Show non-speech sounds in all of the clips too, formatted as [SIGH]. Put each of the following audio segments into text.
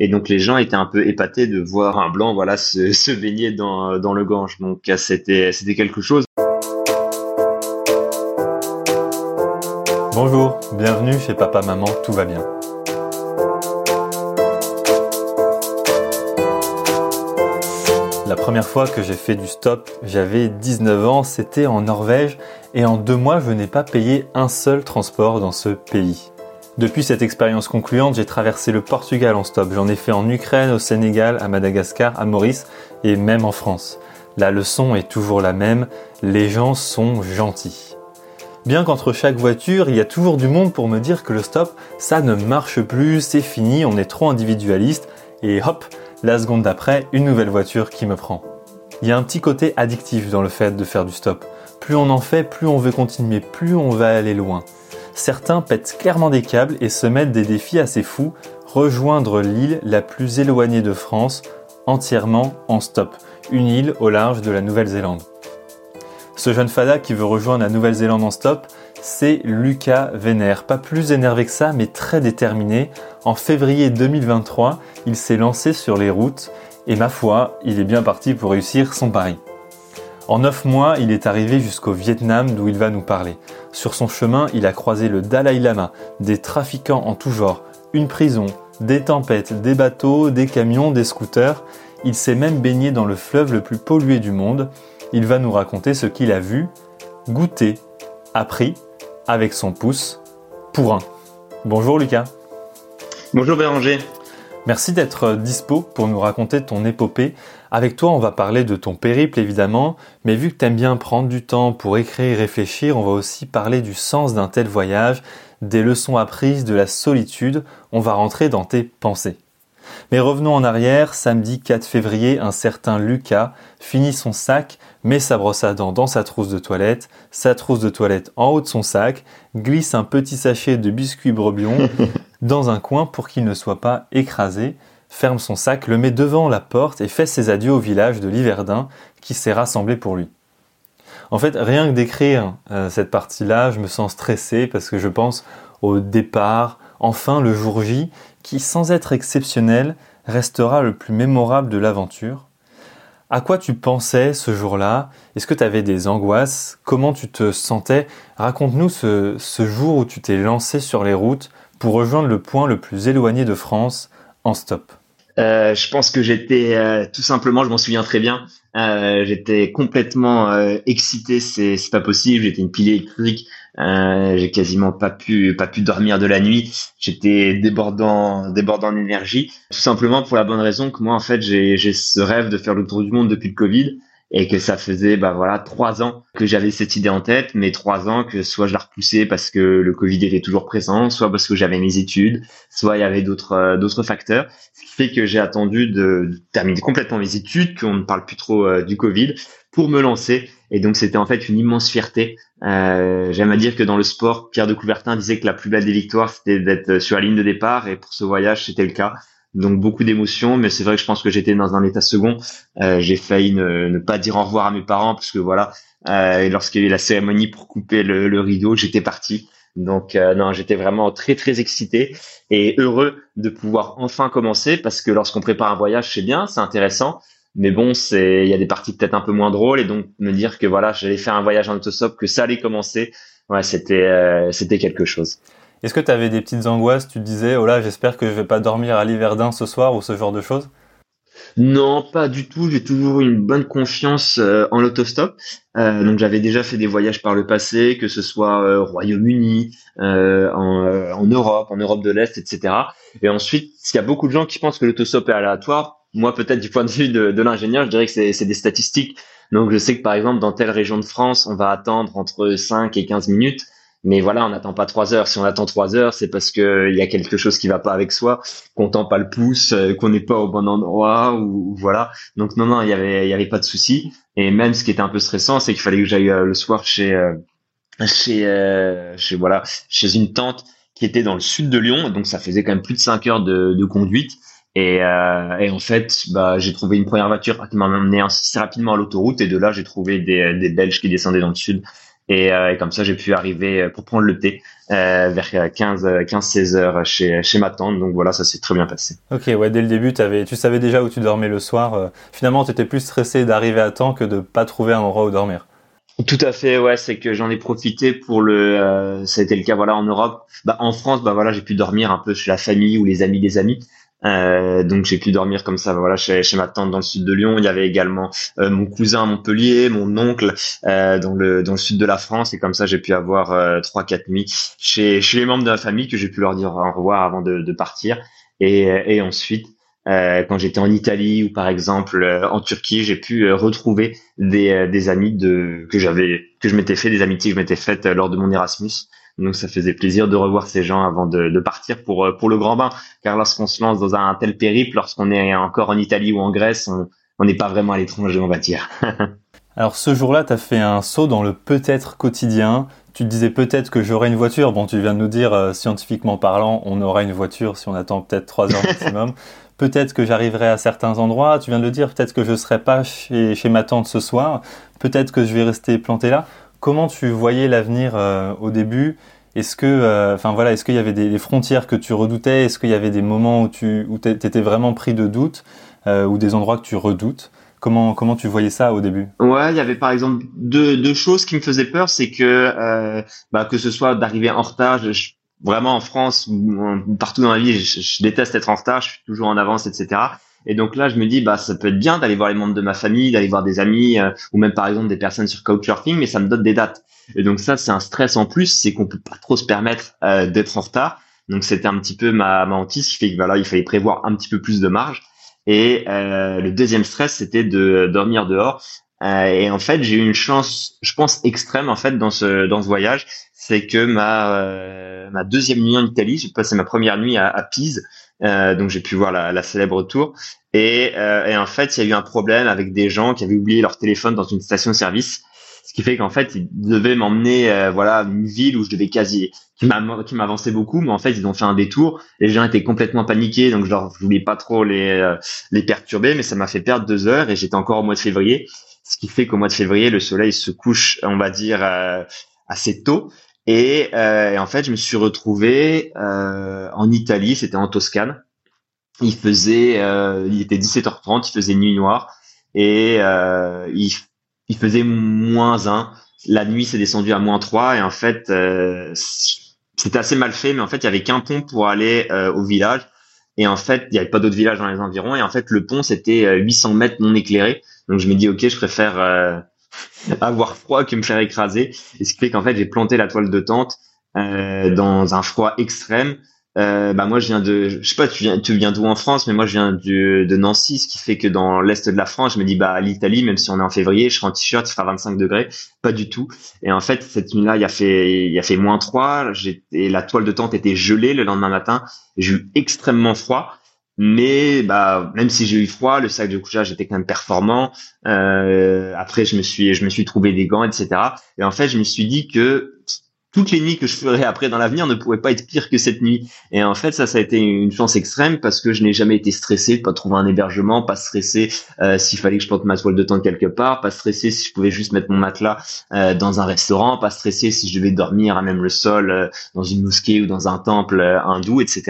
Et donc les gens étaient un peu épatés de voir un blanc voilà se, [LAUGHS] se baigner dans, le Gange. Donc c'était c'était quelque chose. Bonjour, bienvenue chez Papa Maman, tout va bien. La première fois que j'ai fait du stop, j'avais 19 ans, c'était en Norvège et en deux mois je n'ai pas payé un seul transport dans ce pays. Depuis cette expérience concluante, j'ai traversé le Portugal en stop. J'en ai fait en Ukraine, au Sénégal, à Madagascar, à Maurice et même en France. La leçon est toujours la même, les gens sont gentils. Bien qu'entre chaque voiture, il y a toujours du monde pour me dire que le stop, ça ne marche plus, c'est fini, on est trop individualiste, et hop, la seconde d'après, une nouvelle voiture qui me prend. Il y a un petit côté addictif dans le fait de faire du stop. Plus on en fait, plus on veut continuer, plus on va aller loin. Certains pètent clairement des câbles et se mettent des défis assez fous, rejoindre l'île la plus éloignée de France entièrement en stop, une île au large de la Nouvelle-Zélande. Ce jeune fada qui veut rejoindre la Nouvelle-Zélande en stop, c'est Lucas Vénère. Pas plus énervé que ça, mais très déterminé. En février 2023, il s'est lancé sur les routes et ma foi, il est bien parti pour réussir son pari. En 9 mois, il est arrivé jusqu'au Vietnam d'où il va nous parler. Sur son chemin, il a croisé le Dalai Lama, des trafiquants en tout genre, une prison, des tempêtes, des bateaux, des camions, des scooters. Il s'est même baigné dans le fleuve le plus pollué du monde. Il va nous raconter ce qu'il a vu, goûté, appris avec son pouce pour un. Bonjour Lucas. Bonjour Béranger. Merci d'être dispo pour nous raconter ton épopée. Avec toi, on va parler de ton périple évidemment, mais vu que tu aimes bien prendre du temps pour écrire et réfléchir, on va aussi parler du sens d'un tel voyage, des leçons apprises, de la solitude. On va rentrer dans tes pensées. Mais revenons en arrière, samedi 4 février, un certain Lucas finit son sac, met sa brosse à dents dans sa trousse de toilette, sa trousse de toilette en haut de son sac, glisse un petit sachet de biscuits brebillon [LAUGHS] dans un coin pour qu'il ne soit pas écrasé, ferme son sac, le met devant la porte et fait ses adieux au village de Liverdun qui s'est rassemblé pour lui. En fait, rien que d'écrire euh, cette partie-là, je me sens stressé parce que je pense au départ, enfin le jour J, qui, sans être exceptionnel, restera le plus mémorable de l'aventure. À quoi tu pensais ce jour-là? Est-ce que tu avais des angoisses? Comment tu te sentais? Raconte-nous ce, jour où tu t'es lancé sur les routes pour rejoindre le point le plus éloigné de France en stop. Euh, je pense que j'étais euh, tout simplement, je m'en souviens très bien, euh, j'étais complètement excité, c'est pas possible, j'étais une pile électrique, j'ai quasiment pas pu pas pu dormir de la nuit. J'étais débordant débordant d'énergie, tout simplement pour la bonne raison que moi en fait j'ai ce rêve de faire le tour du monde depuis le Covid et que ça faisait bah voilà trois ans que j'avais cette idée en tête, mais trois ans que soit je la repoussais parce que le Covid était toujours présent, soit parce que j'avais mes études, soit il y avait d'autres euh, d'autres facteurs, ce qui fait que j'ai attendu de, terminer complètement mes études, qu'on ne parle plus trop euh, du Covid, pour me lancer. Et donc c'était en fait une immense fierté. Euh, J'aime à dire que dans le sport, Pierre de Coubertin disait que la plus belle des victoires, c'était d'être sur la ligne de départ. Et pour ce voyage, c'était le cas. Donc beaucoup d'émotions, mais c'est vrai que je pense que j'étais dans un état second. Euh, j'ai failli ne, pas dire au revoir à mes parents parce que voilà, euh, lorsqu'il y a eu la cérémonie pour couper le, rideau, j'étais parti. Donc euh, non, j'étais vraiment très très excité et heureux de pouvoir enfin commencer parce que lorsqu'on prépare un voyage, c'est bien, c'est intéressant, mais bon, c'est il y a des parties peut-être un peu moins drôles et donc me dire que voilà, j'allais faire un voyage en autostop, que ça allait commencer, ouais, c'était euh, c'était quelque chose. Est-ce que tu avais des petites angoisses Tu disais, oh là, j'espère que je vais pas dormir à l'Hiverdin ce soir ou ce genre de choses? Non, pas du tout. J'ai toujours une bonne confiance euh, en l'autostop. Euh, donc j'avais déjà fait des voyages par le passé, que ce soit au Royaume-Uni, en, en, Europe, en Europe de l'Est, etc. Et ensuite, il y a beaucoup de gens qui pensent que l'autostop est aléatoire, moi, peut-être du point de vue de, de l'ingénieur, je dirais que c'est des statistiques. Donc, je sais que par exemple, dans telle région de France, on va attendre entre 5 et 15 minutes. Mais voilà, on n'attend pas trois heures. Si on attend trois heures, c'est parce qu'il y a quelque chose qui va pas avec soi, qu'on tend pas le pouce, euh, qu'on n'est pas au bon endroit, ou, voilà. Donc non, non, il y avait, il y avait pas de souci. Et même ce qui était un peu stressant, c'est qu'il fallait que j'aille euh, le soir chez, euh, chez, chez voilà, chez une tante qui était dans le sud de Lyon. Donc ça faisait quand même plus de cinq heures de, de conduite. Et, euh, et, en fait, bah, j'ai trouvé une première voiture qui m'a amené assez rapidement à l'autoroute. Et de là, j'ai trouvé des, des Belges qui descendaient dans le sud. Et, comme ça, j'ai pu arriver pour prendre le thé vers 15, 15, 16 heures chez, chez ma tante. Donc voilà, ça s'est très bien passé. Ok, ouais, dès le début, avais, tu savais déjà où tu dormais le soir. finalement, tu étais plus stressé d'arriver à temps que de pas trouver un endroit où dormir. Tout à fait, ouais, c'est que j'en ai profité pour le. Euh, ça a été le cas, voilà, en Europe. Bah, en France, bah voilà, j'ai pu dormir un peu chez la famille ou les amis des amis. Euh, donc j'ai pu dormir comme ça, voilà, chez, chez ma tante dans le sud de Lyon. Il y avait également euh, mon cousin à Montpellier, mon oncle euh, dans le dans le sud de la France, et comme ça j'ai pu avoir euh, trois quatre nuits chez chez les membres de la famille que j'ai pu leur dire au revoir avant de, de partir. Et, et ensuite, euh, quand j'étais en Italie ou par exemple euh, en Turquie, j'ai pu retrouver des, des amis de que j'avais que je m'étais fait, des amitiés que je m'étais faites lors de mon Erasmus. Donc ça faisait plaisir de revoir ces gens avant de, de partir pour pour le grand bain. Car lorsqu'on se lance dans un tel périple, lorsqu'on est encore en Italie ou en Grèce, on n'est pas vraiment à l'étranger, on va dire. [LAUGHS] Alors ce jour-là, tu as fait un saut dans le peut-être quotidien. Tu te disais peut-être que j'aurai une voiture. Bon, tu viens de nous dire, scientifiquement parlant, on aura une voiture si on attend peut-être trois heures maximum. [LAUGHS] Peut-être que j'arriverai à certains endroits, tu viens de le dire, peut-être que je ne serai pas chez, chez, ma tante ce soir, peut-être que je vais rester planté là. Comment tu voyais l'avenir euh, au début? Est-ce que, euh, enfin voilà, est-ce qu'il y avait des, frontières que tu redoutais? Est-ce qu'il y avait des moments où tu où étais vraiment pris de doute euh, ou des endroits que tu redoutes? Comment, comment tu voyais ça au début? Ouais, il y avait par exemple deux, deux choses qui me faisaient peur, c'est que bah, que ce soit d'arriver en retard, je, vraiment en France ou partout dans la vie, je, déteste être en retard, je suis toujours en avance, etc. Et donc là, je me dis, bah, ça peut être bien d'aller voir les membres de ma famille, d'aller voir des amis, euh, ou même par exemple des personnes sur Couchsurfing, mais ça me donne des dates. Et donc ça, c'est un stress en plus, c'est qu'on peut pas trop se permettre euh, d'être en retard. Donc c'était un petit peu ma, ma hantise qui fait que voilà, il fallait prévoir un petit peu plus de marge. Et euh, le deuxième stress, c'était de dormir dehors. et en fait, j'ai eu une chance, je pense extrême en fait dans ce dans ce voyage, c'est que ma euh, ma deuxième nuit en Italie, j'ai passé ma première nuit à, à Pise, euh, donc j'ai pu voir la, la célèbre tour. Et, euh, et, en fait, il y a eu un problème avec des gens qui avaient oublié leur téléphone dans une station-service, ce qui fait qu'en fait, ils devaient m'emmener, euh, voilà, une ville où je devais quasi, qui m'avançait beaucoup, mais en fait, ils ont fait un détour. Les gens étaient complètement paniqués, donc je leur voulais pas trop les euh, les perturber, mais ça m'a fait perdre deux heures et j'étais encore au mois de février, ce qui fait qu'au mois de février, le soleil se couche, on va dire, assez tôt. Et, euh, en fait, je me suis retrouvé euh, en Italie, c'était en Toscane. Il faisait, euh, il était 17h30, il faisait nuit noire et euh, il, il, faisait moins 1. La nuit s'est descendue à moins 3 et en fait, euh, c'était assez mal fait, mais en fait, il y avait qu'un pont pour aller euh, au village. Et en fait, il n'y avait pas d'autres villages dans les environs. Et en fait, le pont, c'était 800 mètres non éclairé. Donc, je me dis, OK, je préfère [LAUGHS] avoir froid que me faire écraser. Et ce qui fait qu'en fait, j'ai planté la toile de tente euh, dans un froid extrême. Euh, bah moi je viens de je sais pas tu viens tu viens d'où en France mais moi je viens du, de Nancy ce qui fait que dans l'est de la France je me dis bah l'Italie même si on est en février je serai en t-shirt il fera 25 degrés. Pas du tout. Et en fait cette nuit là il y a fait il a fait moins 3 et la toile de tente était gelée le lendemain matin. J'ai eu extrêmement froid mais bah même si j'ai eu froid, le sac de couchage était quand même performant. Euh, après, je me suis je me suis trouvé des gants, etc. Et en fait, je me suis dit que toutes les nuits que je ferais après dans l'avenir ne pourraient pas être pires que cette nuit. Et en fait, ça, ça a été une chance extrême parce que je n'ai jamais été stressé de pas trouver un hébergement, pas stressé euh, s'il fallait que je porte ma toile de tente quelque part, pas stressé si je pouvais juste mettre mon matelas euh, dans un restaurant, pas stressé si je devais dormir à même le sol euh, dans une mosquée ou dans un temple hindou, etc.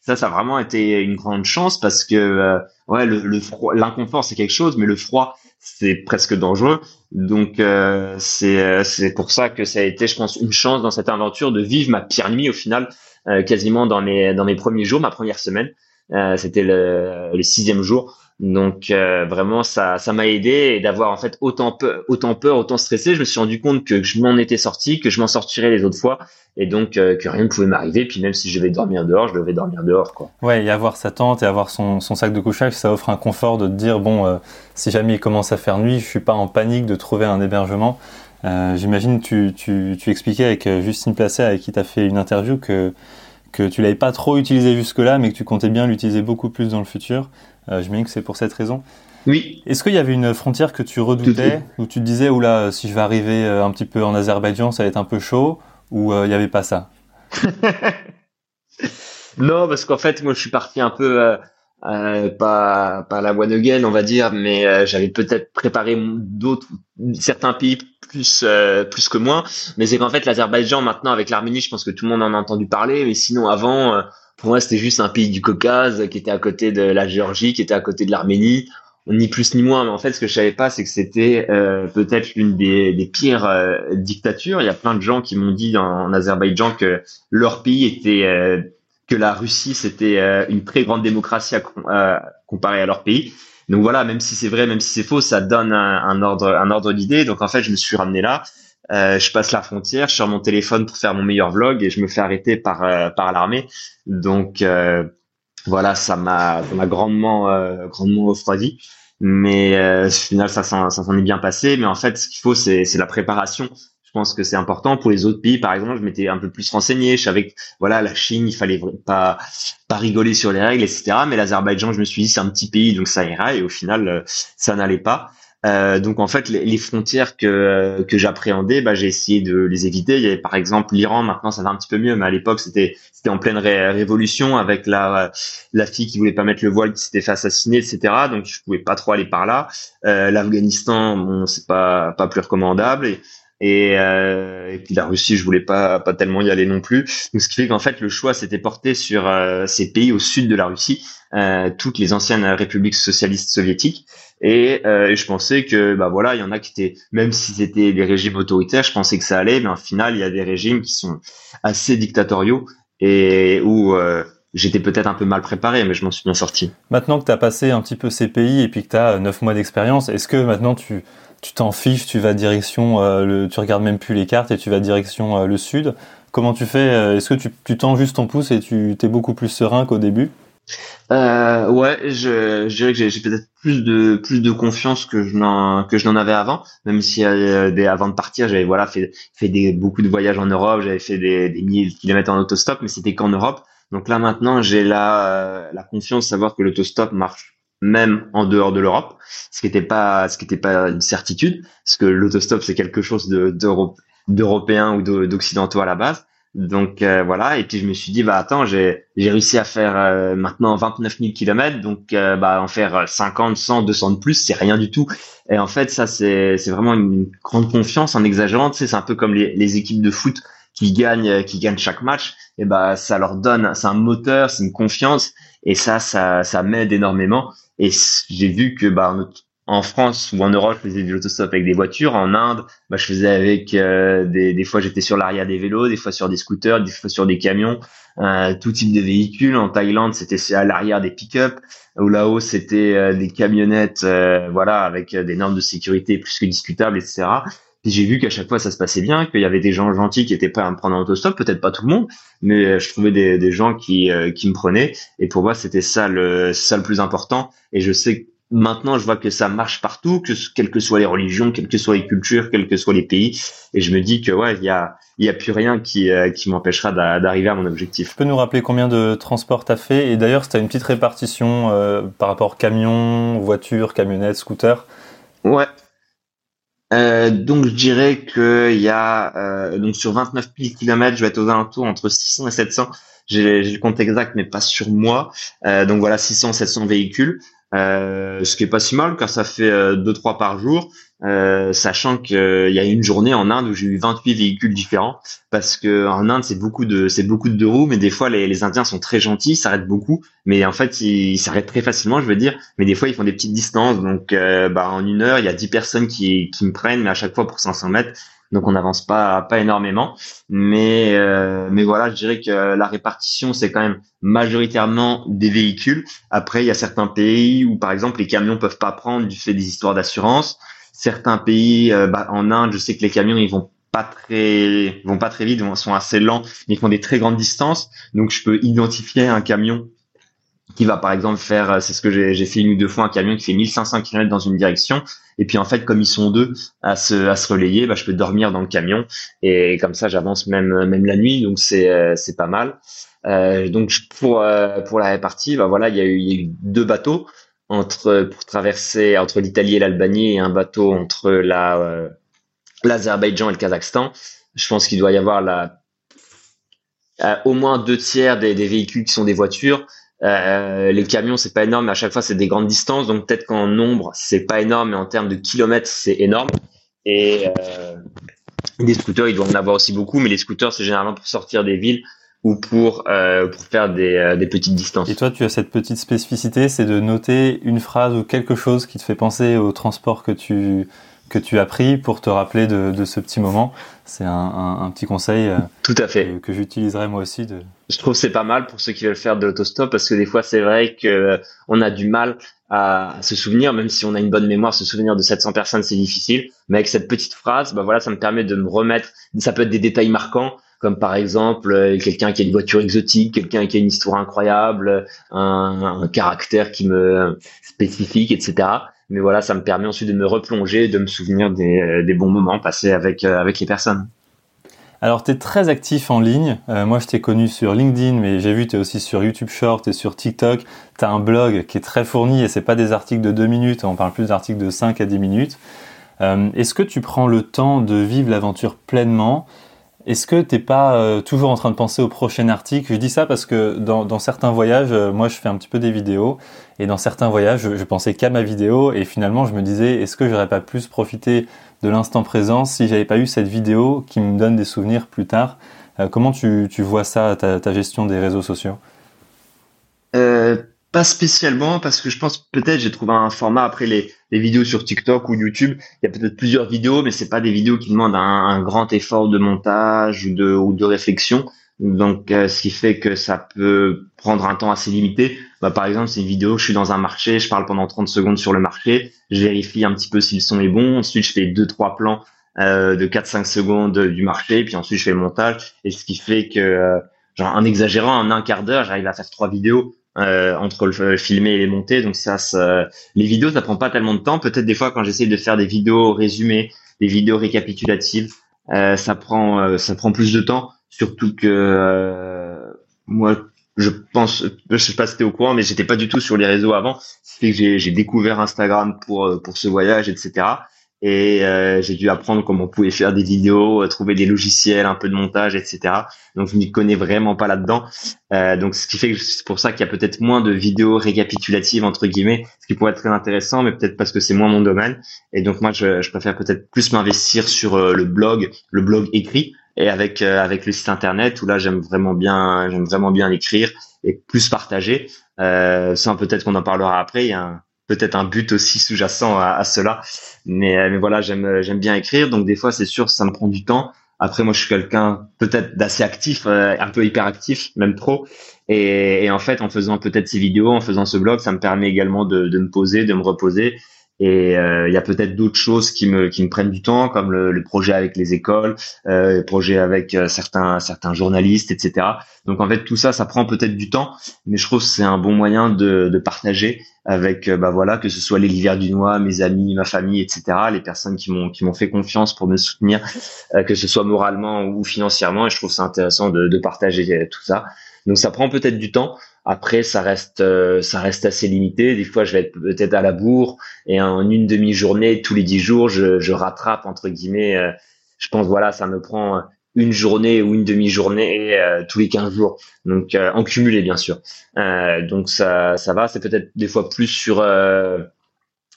Ça, ça a vraiment été une grande chance parce que ouais, le, le froid, l'inconfort c'est quelque chose, mais le froid c'est presque dangereux. Donc euh, c'est euh, c'est pour ça que ça a été, je pense, une chance dans cette aventure de vivre ma pire nuit au final, euh, quasiment dans mes dans mes premiers jours, ma première semaine. Euh, C'était le, le sixième jour. Donc euh, vraiment ça ça m'a aidé et d'avoir en fait autant peur autant stressé je me suis rendu compte que je m'en étais sorti que je m'en sortirais les autres fois et donc euh, que rien ne pouvait m'arriver puis même si je devais dormir dehors je devais dormir dehors. Ouais et avoir sa tente et avoir son, son sac de couchage ça offre un confort de te dire bon euh, si jamais il commence à faire nuit je suis pas en panique de trouver un hébergement j'imagine tu, tu tu expliquais avec Justine Placet avec qui tu as fait une interview que que tu l'avais pas trop utilisé jusque-là, mais que tu comptais bien l'utiliser beaucoup plus dans le futur. Euh, je que c'est pour cette raison. Oui. Est-ce qu'il y avait une frontière que tu redoutais, où tu te disais, oula, si je vais arriver euh, un petit peu en Azerbaïdjan, ça va être un peu chaud, ou euh, il n'y avait pas ça? [LAUGHS] Non, parce qu'en fait, moi, je suis parti un peu euh, pas pas la one again, on va dire, mais euh, j'avais peut-être préparé d'autres certains pays plus euh, plus que moi. Mais c'est qu'en fait l'Azerbaïdjan maintenant avec l'Arménie, je pense que tout le monde en a entendu parler. Mais sinon avant, pour moi c'était juste un pays du Caucase qui était à côté de la Géorgie, qui était à côté de l'Arménie. Ni plus ni moins, mais en fait, ce que je savais pas, c'est que c'était peut-être l'une des, pires dictatures. Il y a plein de gens qui m'ont dit en, Azerbaïdjan que leur pays était que la Russie c'était euh, une très grande démocratie comparée à leur pays. Donc voilà, même si c'est vrai, même si c'est faux, ça donne un, ordre, un ordre d'idée. Donc en fait, je me suis ramené là. Euh, je passe la frontière, je sors mon téléphone pour faire mon meilleur vlog et je me fais arrêter par euh, par l'armée. Donc voilà, ça m'a m'a grandement grandement refroidi. Mais au final, ça ça s'en est bien passé. Mais en fait, ce qu'il faut, c'est c'est la préparation. Je pense que c'est important pour les autres pays. Par exemple, je m'étais un peu plus renseigné. Je savais que voilà, la Chine, il fallait pas pas rigoler sur les règles, etc. Mais l'Azerbaïdjan, je me suis dit, c'est un petit pays, donc ça ira. Et au final, euh, ça n'allait pas. Euh, donc en fait, les, frontières que que j'appréhendais, bah, j'ai essayé de les éviter. Il y avait par exemple l'Iran. Maintenant, ça va un petit peu mieux, mais à l'époque, c'était c'était en pleine révolution avec la la fille qui voulait pas mettre le voile, qui s'était fait assassiner, etc. Donc je pouvais pas trop aller par là. Euh, L'Afghanistan, bon, c'est pas pas plus recommandable. Et, euh, et, puis la Russie, je voulais pas pas tellement y aller non plus. Donc ce qui fait qu'en fait le choix s'était porté sur euh, ces pays au sud de la Russie, euh, toutes les anciennes républiques socialistes soviétiques. Et, euh, et, je pensais que bah voilà, il y en a qui étaient, même si c'était des régimes autoritaires, je pensais que ça allait, mais en final il y a des régimes qui sont assez dictatoriaux et où euh, j'étais peut-être un peu mal préparé, mais je m'en suis bien sorti. Maintenant que tu as passé un petit peu ces pays et puis que tu as neuf mois d'expérience, est-ce que maintenant tu tu t'en fiches, tu vas direction, euh, le, tu regardes même plus les cartes et tu vas direction euh, le sud. Comment tu fais euh, Est-ce que tu, tu tends juste ton pouce et tu es beaucoup plus serein qu'au début? Euh, ouais, je, je, dirais que j'ai peut-être plus de plus de confiance que je n'en que je n'en avais avant, même si des, avant de partir, j'avais voilà fait fait des beaucoup de voyages en Europe, j'avais fait des, des milliers de kilomètres en autostop, mais c'était qu'en Europe. Donc là maintenant, j'ai la la confiance de savoir que l'autostop marche même en dehors de l'Europe, ce qui n'était pas, ce qui était pas une certitude, parce que l'autostop c'est quelque chose de d'européen ou d'occidentaux à la base. Donc euh, voilà, et puis je me suis dit bah attends, j'ai j'ai réussi à faire euh, maintenant 29 000 kilomètres, donc euh, bah en faire 50, 100, 200 de plus, c'est rien du tout. Et en fait ça c'est c'est vraiment une grande confiance en exagérant. Tu sais, c'est un peu comme les, les équipes de foot qui gagnent qui gagnent chaque match. Et bah ça leur donne, c'est un moteur, c'est une confiance, et ça ça ça m'aide énormément. Et j'ai vu que bah, en France ou en Europe, je faisais du autostop avec des voitures. En Inde, bah, je faisais avec euh, des, des fois j'étais sur l'arrière des vélos, des fois sur des scooters, des fois sur des camions, euh, tout type de véhicules. En Thaïlande, c'était à l'arrière des pick-up. Ou là-haut, c'était euh, des camionnettes, euh, voilà, avec des normes de sécurité plus que discutables, etc j'ai vu qu'à chaque fois ça se passait bien, qu'il y avait des gens gentils qui étaient prêts à me prendre en autostop, peut-être pas tout le monde, mais euh, je trouvais des, des gens qui, euh, qui me prenaient. Et pour moi, c'était ça le, ça le plus important. Et je sais que maintenant, je vois que ça marche partout, que quelles que soient les religions, quelles que soient les cultures, quels que soient les pays. Et je me dis que ouais, il y a, il y a plus rien qui, euh, qui m'empêchera d'arriver à mon objectif. Tu peux nous rappeler combien de transports t'as fait? Et d'ailleurs, c'était une petite répartition par rapport camion, voiture, camionnette, scooter? Ouais, euh, donc je dirais que il y a euh, donc sur 29 000 km, je vais être aux alentours entre 600 et 700. J'ai le compte exact, mais pas sur moi. Euh, donc voilà, 600 700 véhicules. Euh, ce qui est pas si mal car ça fait euh, deux trois par jour, euh, sachant qu'il y a une journée en Inde où j'ai eu 28 véhicules différents parce que en Inde c'est beaucoup de c'est beaucoup de deux roues, mais des fois les, les Indiens sont très gentils, ils s'arrêtent beaucoup, mais en fait ils s'arrêtent très facilement, je veux dire, mais des fois ils font des petites distances, donc bah en une heure il y a 10 personnes qui qui me prennent, mais à chaque fois pour 500 mètres, donc on n'avance pas pas énormément. Mais euh, mais voilà je dirais que la répartition c'est quand même majoritairement des véhicules. Après il y a certains pays où par exemple les camions peuvent pas prendre du fait des histoires d'assurance certains pays euh, bah, en Inde je sais que les camions ils vont pas très vont pas très vite ils sont assez lents mais ils font des très grandes distances donc je peux identifier un camion qui va par exemple faire, euh, c'est ce que j'ai fait une ou deux fois, un camion qui fait 1500 km dans une direction. Et puis en fait, comme ils sont deux à se, à se relayer, bah, je peux dormir dans le camion et comme ça, j'avance même même la nuit, donc c'est euh, c'est pas mal. Euh, donc pour euh, pour la répartie, bah voilà, il y a eu, il y a eu deux bateaux entre pour traverser entre l'Italie et l'Albanie et un bateau entre la l'Azerbaïdjan et le Kazakhstan. Je pense qu'il doit y avoir la au moins deux tiers des, des véhicules qui sont des voitures Euh, les camions, c'est pas énorme, mais à chaque fois, c'est des grandes distances. Donc peut-être qu'en nombre, c'est pas énorme, mais en termes de kilomètres, c'est énorme. Et euh, des scooters, il doit en avoir aussi beaucoup, mais les scooters, c'est généralement pour sortir des villes ou pour euh, pour faire des, euh, des petites distances. Et toi, tu as cette petite spécificité, c'est de noter une phrase ou quelque chose qui te fait penser au transport que tu que tu as pris pour te rappeler de, de ce petit moment. C'est un, un, un, petit conseil. Euh, Tout à fait. Que, que j'utiliserai moi aussi. De... Je trouve c'est pas mal pour ceux qui veulent faire de l'autostop parce que des fois c'est vrai que on a du mal à se souvenir, même si on a une bonne mémoire, se souvenir de 700 personnes c'est difficile. Mais avec cette petite phrase, bah voilà, ça me permet de me remettre. Ça peut être des détails marquants comme par exemple euh, quelqu'un qui a une voiture exotique, quelqu'un qui a une histoire incroyable, un, caractère qui me spécifique, etc. Mais voilà, ça me permet ensuite de me replonger, de me souvenir des, euh, bons moments passés avec euh, avec les personnes. Alors, tu es très actif en ligne. Moi, je t'ai connu sur LinkedIn, mais j'ai vu tu es aussi sur YouTube Short et sur TikTok. Tu as un blog qui est très fourni et c'est pas des articles de 2 minutes, on parle plus d'articles de 5 à 10 minutes. Est-ce que tu prends le temps de vivre l'aventure pleinement? Est-ce que t'es pas euh, toujours en train de penser au prochain article? Je dis ça parce que dans, certains voyages, euh, moi je fais un petit peu des vidéos, et dans certains voyages, je, je pensais qu'à ma vidéo, et finalement je me disais, est-ce que j'aurais pas plus profité de l'instant présent si j'avais pas eu cette vidéo qui me donne des souvenirs plus tard? Euh, Comment tu, tu, vois ça, ta, ta, gestion des réseaux sociaux? Pas spécialement parce que je pense peut-être j'ai trouvé un format après les, les, vidéos sur TikTok ou YouTube. Il y a peut-être plusieurs vidéos, mais c'est pas des vidéos qui demandent un, un, grand effort de montage ou de, ou de réflexion. Donc, euh, ce qui fait que ça peut prendre un temps assez limité. Bah, par exemple, c'est une vidéo, je suis dans un marché, je parle pendant 30 secondes sur le marché, je vérifie un petit peu si le son est bon, ensuite je fais deux trois plans euh, de 4-5 secondes du marché, puis ensuite je fais le montage, et ce qui fait que, euh, genre, en exagérant, en un quart d'heure, j'arrive à faire trois vidéos euh, entre le filmer et les monter. Donc ça, ça, les vidéos, ça prend pas tellement de temps. Peut-être des fois quand j'essaie de faire des vidéos résumées, des vidéos récapitulatives, euh, ça prend euh, ça prend plus de temps. Surtout que euh, moi, je pense, je sais pas si t'es au courant, mais j'étais pas du tout sur les réseaux avant. C'est que j'ai découvert Instagram pour pour ce voyage, etc et euh, j'ai dû apprendre comment on pouvait faire des vidéos, euh, trouver des logiciels, un peu de montage, etc. Donc je m'y connais vraiment pas là-dedans. Euh, donc ce qui fait que c'est pour ça qu'il y a peut-être moins de vidéos récapitulatives entre guillemets, ce qui pourrait être très intéressant, mais peut-être parce que c'est moins mon domaine. Et donc moi je, je préfère peut-être plus m'investir sur euh, le blog, le blog écrit, et avec euh, avec le site internet où là j'aime vraiment bien j'aime vraiment bien écrire et plus partager. Euh, ça peut-être qu'on en parlera après. Il y a un, peut-être un but aussi sous-jacent à, à, cela. Mais, euh, mais voilà, j'aime j'aime bien écrire, donc des fois c'est sûr ça me prend du temps. Après moi je suis quelqu'un peut-être d'assez actif, euh, un peu hyperactif, même trop. Et, et en fait en faisant peut-être ces vidéos, en faisant ce blog, ça me permet également de, de me poser, de me reposer et euh, il y a peut-être d'autres choses qui me qui me prennent du temps, comme le, le projet avec les écoles, euh, le projet avec euh, certains certains journalistes, etc. Donc en fait tout ça, ça prend peut-être du temps, mais je trouve que c'est un bon moyen de, de partager avec euh, bah voilà que ce soit les du Dunois, mes amis, ma famille, etc. Les personnes qui m'ont qui m'ont fait confiance pour me soutenir, euh, que ce soit moralement ou financièrement. Et je trouve ça intéressant de, de partager tout ça. Donc ça prend peut-être du temps. Après, ça reste, euh, ça reste assez limité. Des fois, je vais être peut-être à la bourre et en une demi-journée, tous les dix jours, je, je rattrape entre guillemets. Euh, je pense voilà, ça me prend une journée ou une demi-journée euh, tous les quinze jours. Donc euh, en cumulé, bien sûr. donc ça, ça va. C'est peut-être des fois plus sur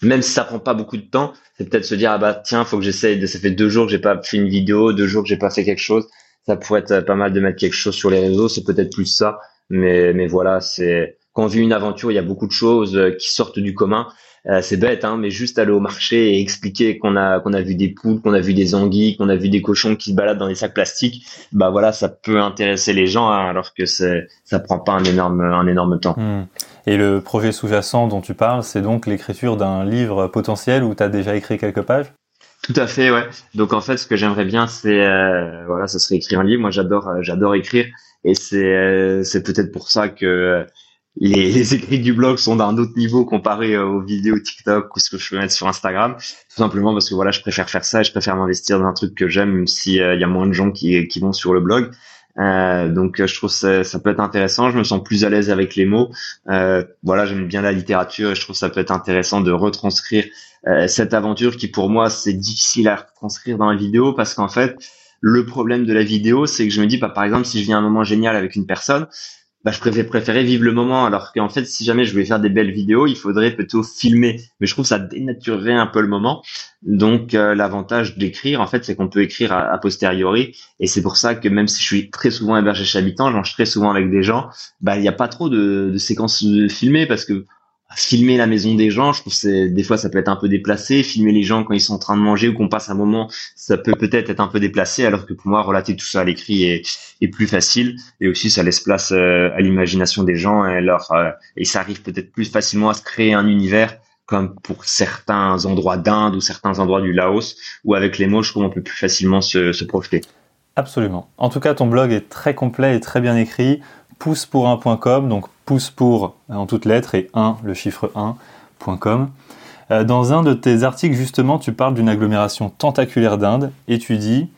même si ça prend pas beaucoup de temps, c'est peut-être se dire ah bah tiens faut que j'essaye ça fait deux jours que j'ai pas fait une vidéo, deux jours que j'ai pas fait quelque chose, ça pourrait être pas mal de mettre quelque chose sur les réseaux, c'est peut-être plus ça mais, mais voilà, c'est quand on vit une aventure, il y a beaucoup de choses euh, qui sortent du commun. Euh, c'est bête, hein, mais juste aller au marché et expliquer qu'on a qu'on a vu des poules, qu'on a vu des anguilles, qu'on a vu des cochons qui se baladent dans des sacs plastiques, bah voilà, ça peut intéresser les gens, hein, alors que c'est ça prend pas un énorme un énorme temps. Mmh. Et le projet sous-jacent dont tu parles, c'est donc l'écriture d'un livre potentiel où tu as déjà écrit quelques pages? Tout à fait, ouais. Donc en fait, ce que j'aimerais bien, c'est euh, voilà, ça serait écrire un livre. Moi, j'adore, euh, j'adore écrire, et c'est euh, c'est peut-être pour ça que les, [LAUGHS] les, écrits du blog sont d'un autre niveau comparé aux vidéos TikTok ou ce que je peux mettre sur Instagram. Tout simplement parce que voilà, je préfère faire ça, et je préfère m'investir dans un truc que j'aime, même s'il il y a moins de gens qui qui vont sur le blog. Euh, donc je trouve ça, ça peut être intéressant. Je me sens plus à l'aise avec les mots. Euh, voilà, j'aime bien la littérature et je trouve ça peut être intéressant de retranscrire euh, cette aventure qui pour moi c'est difficile à retranscrire dans la vidéo parce qu'en fait le problème de la vidéo c'est que je me dis bah, par exemple si je vis un moment génial avec une personne bah, je préfère préférer vivre le moment. Alors qu'en fait, si jamais je voulais faire des belles vidéos, il faudrait plutôt filmer. Mais je trouve que ça dénaturerait un peu le moment. Donc euh, l'avantage d'écrire, en fait, c'est qu'on peut écrire a, posteriori. Et c'est pour ça que même si je suis très souvent hébergé chez Habitant, j'en suis très souvent avec des gens, bah il n'y a pas trop de, de séquences filmées parce que filmer la maison des gens, je trouve c'est des fois ça peut être un peu déplacé. Filmer les gens quand ils sont en train de manger ou qu'on passe un moment, ça peut peut-être être un peu déplacé. Alors que pour moi, relater tout ça à l'écrit est, plus facile et aussi ça laisse place euh, à l'imagination des gens et leur euh, et ça arrive peut-être plus facilement à se créer un univers comme pour certains endroits d'Inde ou certains endroits du Laos où avec les mots, je trouve on peut plus facilement se, se projeter. Absolument. En tout cas, ton blog est très complet et très bien écrit poucepour1.com, donc pouce pour en toutes lettres et 1, le chiffre 1.com. Euh, dans un de tes articles, justement, tu parles d'une agglomération tentaculaire d'Inde et tu dis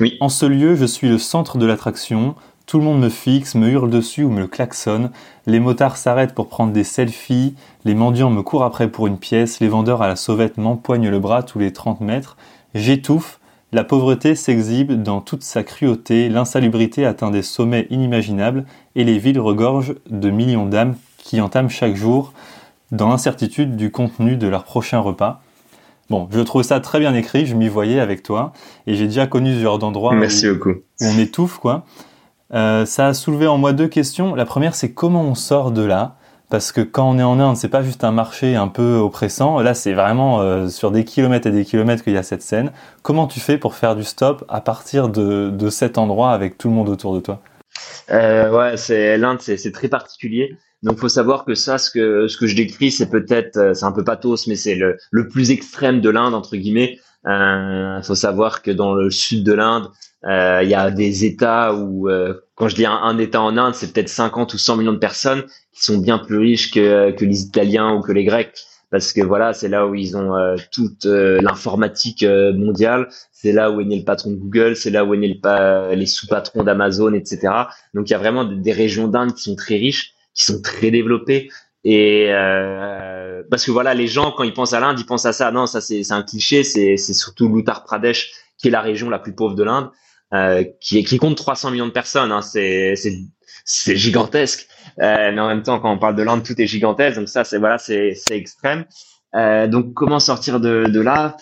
oui. En ce lieu, je suis le centre de l'attraction. Tout le monde me fixe, me hurle dessus ou me klaxonne. Les motards s'arrêtent pour prendre des selfies. Les mendiants me courent après pour une pièce. Les vendeurs à la sauvette m'empoignent le bras tous les 30 mètres. J'étouffe. La pauvreté s'exhibe dans toute sa cruauté, l'insalubrité atteint des sommets inimaginables et les villes regorgent de millions d'âmes qui entament chaque jour dans l'incertitude du contenu de leur prochain repas. Bon, je trouve ça très bien écrit, je m'y voyais avec toi, et j'ai déjà connu ce genre d'endroit où, où, on étouffe, quoi. Euh, ça a soulevé en moi deux questions. La première, c'est comment on sort de là? Parce que quand on est en Inde, c'est pas juste un marché un peu oppressant. Là, c'est vraiment euh, sur des kilomètres et des kilomètres qu'il y a cette scène. Comment tu fais pour faire du stop à partir de, cet endroit avec tout le monde autour de toi? Euh, Ouais, c'est l'Inde, c'est très particulier. Donc, faut savoir que ça, ce que je décris, c'est peut-être, euh, c'est un peu pathos, mais c'est le, le plus extrême de l'Inde entre guillemets. Il euh, faut savoir que dans le sud de l'Inde, il y a des États où, quand je dis un, État en Inde, c'est peut-être 50 ou 100 millions de personnes qui sont bien plus riches que, que les Italiens ou que les Grecs. Parce que voilà, c'est là où ils ont euh, toute l'informatique mondiale, c'est là où est né le patron de Google, c'est là où est né le les sous-patrons d'Amazon, etc. Donc il y a vraiment des, régions d'Inde qui sont très riches, qui sont très développées. Et parce que voilà, les gens quand ils pensent à l'Inde, ils pensent à ça. Non, ça c'est un cliché. C'est surtout l'Uttar Pradesh qui est la région la plus pauvre de l'Inde. Euh, qui, qui compte 300 millions de personnes. Hein, c'est gigantesque. Euh, mais en même temps, quand on parle de l'Inde, tout est gigantesque. Donc ça, c'est voilà, c'est extrême. Euh, donc comment sortir de, de là?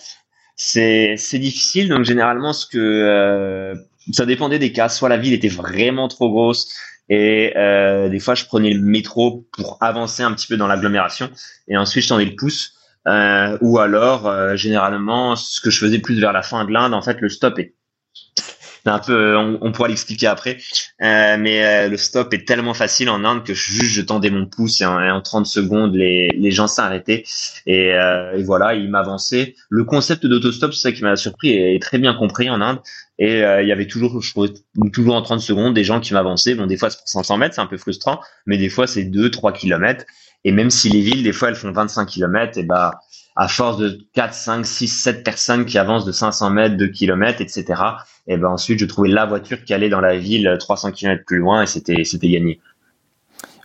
C'est c'est difficile. Donc généralement, ce que euh, ça dépendait des cas. Soit la ville était vraiment trop grosse et euh, des fois je prenais le métro pour avancer un petit peu dans l'agglomération et ensuite je tendais le pouce. Euh, ou alors généralement ce que je faisais plus vers la fin de l'Inde, en fait le stop est un peu, on, pourra l'expliquer après. Euh, mais euh, le stop est tellement facile en Inde que juste je tendais mon pouce et en, 30 secondes les, les gens s'arrêtaient et, euh, et voilà, ils m'avançaient. Le concept d'autostop, c'est ça qui m'a surpris et très bien compris en Inde. Et il y avait toujours, je trouvais toujours en 30 secondes des gens qui m'avançaient. Bon, des fois c'est pour 500 mètres, c'est un peu frustrant, mais des fois c'est 2, 3 kilomètres. Et même si les villes, des fois, elles font 25 kilomètres, et bah, à force de 4, 5, 6, 7 personnes qui avancent de 500 mètres, 2 kilomètres, etc. Et ben ensuite, je trouvais la voiture qui allait dans la ville 300 km plus loin et c'était gagné.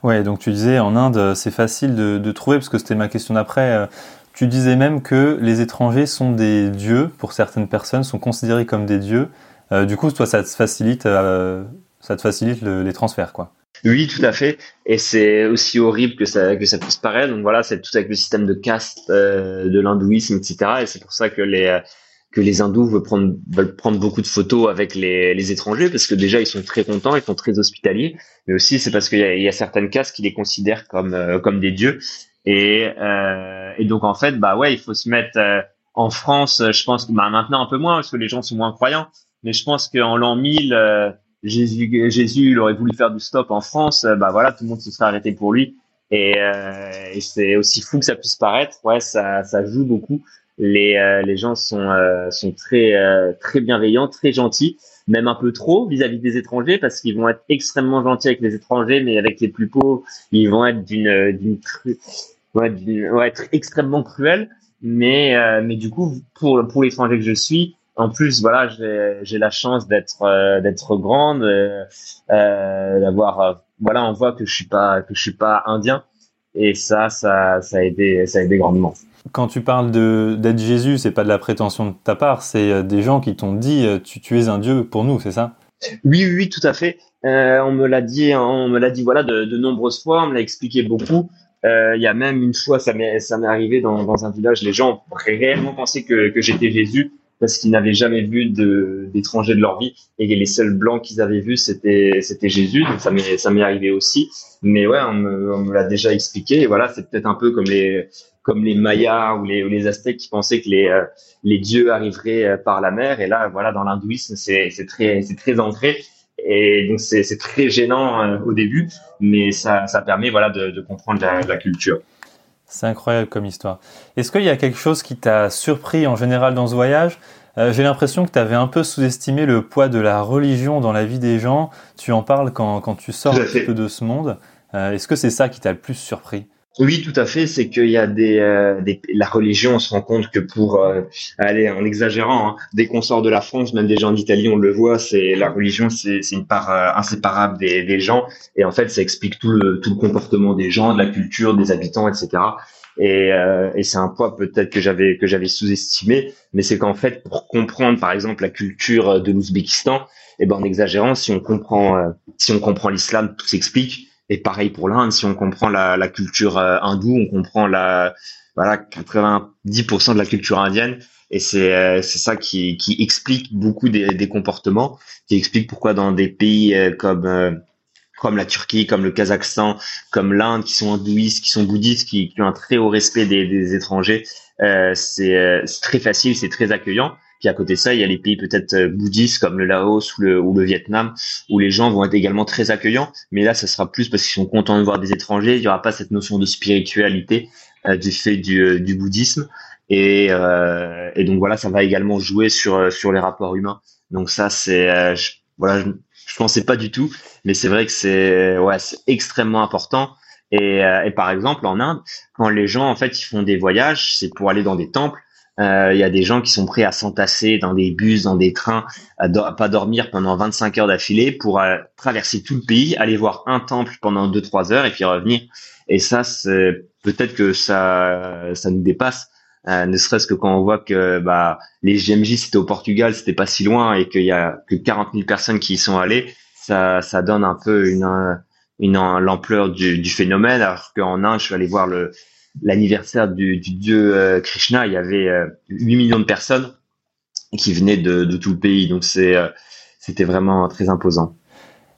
Ouais, donc tu disais en Inde, c'est facile de, trouver parce que c'était ma question d'après. Euh, tu disais même que les étrangers sont des dieux pour certaines personnes, sont considérés comme des dieux. Euh, du coup, toi, ça te facilite, euh, ça te facilite les transferts, quoi. Oui, tout à fait. Et c'est aussi horrible que ça que ça puisse paraître. Donc voilà, c'est tout avec le système de caste euh, de l'hindouisme, etc. Et c'est pour ça que les euh, que les hindous veulent prendre veulent prendre beaucoup de photos avec les, les étrangers parce que déjà ils sont très contents, ils sont très hospitaliers. Mais aussi c'est parce qu'il y a, y a certaines castes qui les considèrent comme euh, comme des dieux. Et et donc en fait bah ouais, il faut se mettre en France. Je pense bah, maintenant un peu moins parce que les gens sont moins croyants. Mais je pense qu'en l'an 1000 Jésus, Jésus, il aurait voulu faire du stop en France, euh, bah voilà, tout le monde se serait arrêté pour lui. Et, euh, et c'est aussi fou que ça puisse paraître. Ouais, ça, ça joue beaucoup. Les, euh, les gens sont, sont très, très bienveillants, très gentils, même un peu trop vis-à-vis des étrangers, parce qu'ils vont être extrêmement gentils avec les étrangers, mais avec les plus pauvres, ils vont être d'une, d'une, ouais, ouais, être extrêmement cruels. Mais, mais du coup, pour, pour l'étranger que je suis, en plus, voilà, j'ai la chance d'être euh, d'être grande, euh, euh, d'avoir, voilà, on voit que je suis pas que je suis pas indien, et ça, ça, ça a aidé, ça a aidé grandement. Quand tu parles de d'être Jésus, c'est pas de la prétention de ta part, c'est des gens qui t'ont dit tu, tu es un dieu pour nous, c'est ça? Oui, oui, oui, tout à fait. Euh, on me l'a dit, on me l'a dit voilà de, de, nombreuses fois, on me l'a expliqué beaucoup. Euh, il y a même une fois, ça m'est ça m'est arrivé dans, dans un village, les gens ont réellement pensé que, que j'étais Jésus parce qu'ils n'avaient jamais vu d'étrangers de, leur vie et les seuls blancs qu'ils avaient vus c'était c'était Jésus donc ça m'est ça m'est arrivé aussi mais ouais on me, me l'a déjà expliqué et voilà c'est peut-être un peu comme les comme les Mayas ou les, ou les Aztèques qui pensaient que les, euh, les dieux arriveraient euh, par la mer. Et là, voilà, dans l'hindouisme, c'est, très, c'est très ancré. Et donc, c'est, c'est très gênant euh, au début, mais ça, ça permet, voilà, de, de comprendre la, la culture. C'est incroyable comme histoire. Est-ce qu'il y a quelque chose qui t'a surpris en général dans ce voyage? J'ai l'impression que tu avais un peu sous-estimé le poids de la religion dans la vie des gens. Tu en parles quand, quand tu sors un peu de ce monde. Est-ce que c'est ça qui t'a le plus surpris? Oui, tout à fait. C'est qu'il y a des, euh, des, la religion. On se rend compte que pour euh, aller en exagérant, hein, dès qu'on sort de la France, même des gens d'Italie, on le voit. C'est la religion, c'est une part euh, inséparable des, des, gens. Et en fait, ça explique tout le tout le comportement des gens, de la culture, des habitants, etc. Et, euh, et c'est un poids peut-être que j'avais que j'avais sous-estimé, mais c'est qu'en fait, pour comprendre, par exemple, la culture de l'Ouzbékistan, et eh ben en exagérant, si on comprend si on comprend l'islam, tout s'explique. Et pareil pour l'Inde, si on comprend la, la culture euh, hindoue, on comprend la voilà 90% de la culture indienne. Et c'est euh, c'est ça qui, qui explique beaucoup des, des comportements, qui explique pourquoi dans des pays euh, comme comme la Turquie, comme le Kazakhstan, comme l'Inde, qui sont hindouistes, qui sont bouddhistes, qui, qui ont un très haut respect des, des étrangers, euh, c'est très facile, c'est très accueillant. Puis à côté de ça, il y a les pays peut-être euh, bouddhistes comme le Laos ou le, ou le Vietnam, où les gens vont être également très accueillants. Mais là, ça sera plus parce qu'ils sont contents de voir des étrangers. Il n'y aura pas cette notion de spiritualité euh, du fait du, euh, du bouddhisme. Et, euh, et, donc voilà, ça va également jouer sur sur les rapports humains. Donc ça, c'est voilà, je, je pensais pas du tout, mais c'est vrai que c'est ouais, c'est extrêmement important. Et, et, par exemple, en Inde, quand les gens en fait ils font des voyages, c'est pour aller dans des temples. Euh, il y a des gens qui sont prêts à s'entasser dans des bus, dans des trains, à, pas dormir pendant 25 heures d'affilée pour euh, traverser tout le pays, aller voir un temple pendant 2-3 heures et puis revenir. Et ça, peut-être que ça, ça nous dépasse. Euh, ne serait-ce que quand on voit que bah, les GMJ c'était au Portugal, c'était pas si loin et qu'il y a que 40 000 personnes qui y sont allées, ça, ça donne un peu une, une, l'ampleur du, du phénomène. Alors qu'en Inde, je suis allé voir le, l'anniversaire du, du, dieu euh, Krishna, il y avait 8 euh, millions de personnes qui venaient de, de tout le pays. Donc euh, c'était vraiment très imposant.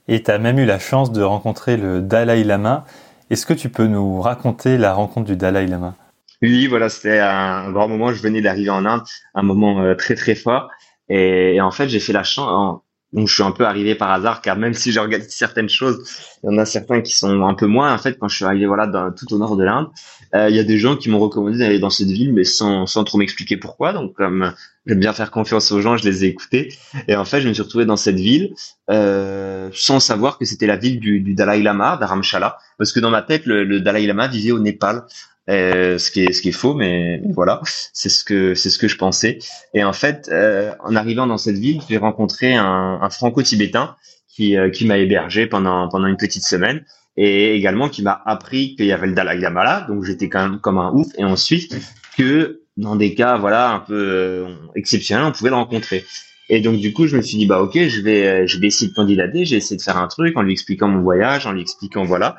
Et tu as même eu la chance de rencontrer le Dalai Lama. Est-ce que tu peux nous raconter la rencontre du Dalai Lama? Oui, voilà, c'était un grand moment. Je venais d'arriver en Inde, un moment très très fort. Et, en fait, j'ai fait la chance. Donc je suis un peu arrivé par hasard car même si j'organise certaines choses, il y en a certains qui sont un peu moins. En fait, quand je suis arrivé voilà dans, tout au nord de l'Inde, euh, il y a des gens qui m'ont recommandé d'aller dans cette ville, mais sans, sans trop m'expliquer pourquoi. Donc comme j'aime bien faire confiance aux gens, je les ai écoutés. Et en fait, je me suis retrouvé dans cette ville euh, sans savoir que c'était la ville du, Dalai Lama, d'Aramshala, parce que dans ma tête, le, le Dalai Lama vivait au Népal. Euh, ce qui est ce qui est faux mais, voilà. C'est ce que c'est ce que je pensais. Et en fait euh, en arrivant dans cette ville j'ai rencontré un, un franco-tibétain qui euh, qui m'a hébergé pendant pendant une petite semaine et également qui m'a appris qu'il y avait le Dalai Lama là. Donc j'étais quand même comme un ouf. Et ensuite que dans des cas voilà un peu exceptionnels on pouvait le rencontrer et donc du coup, je me suis dit bah ok, je vais euh, je vais essayer de candidater, j'ai essayé de faire un truc en lui expliquant mon voyage, en lui expliquant voilà,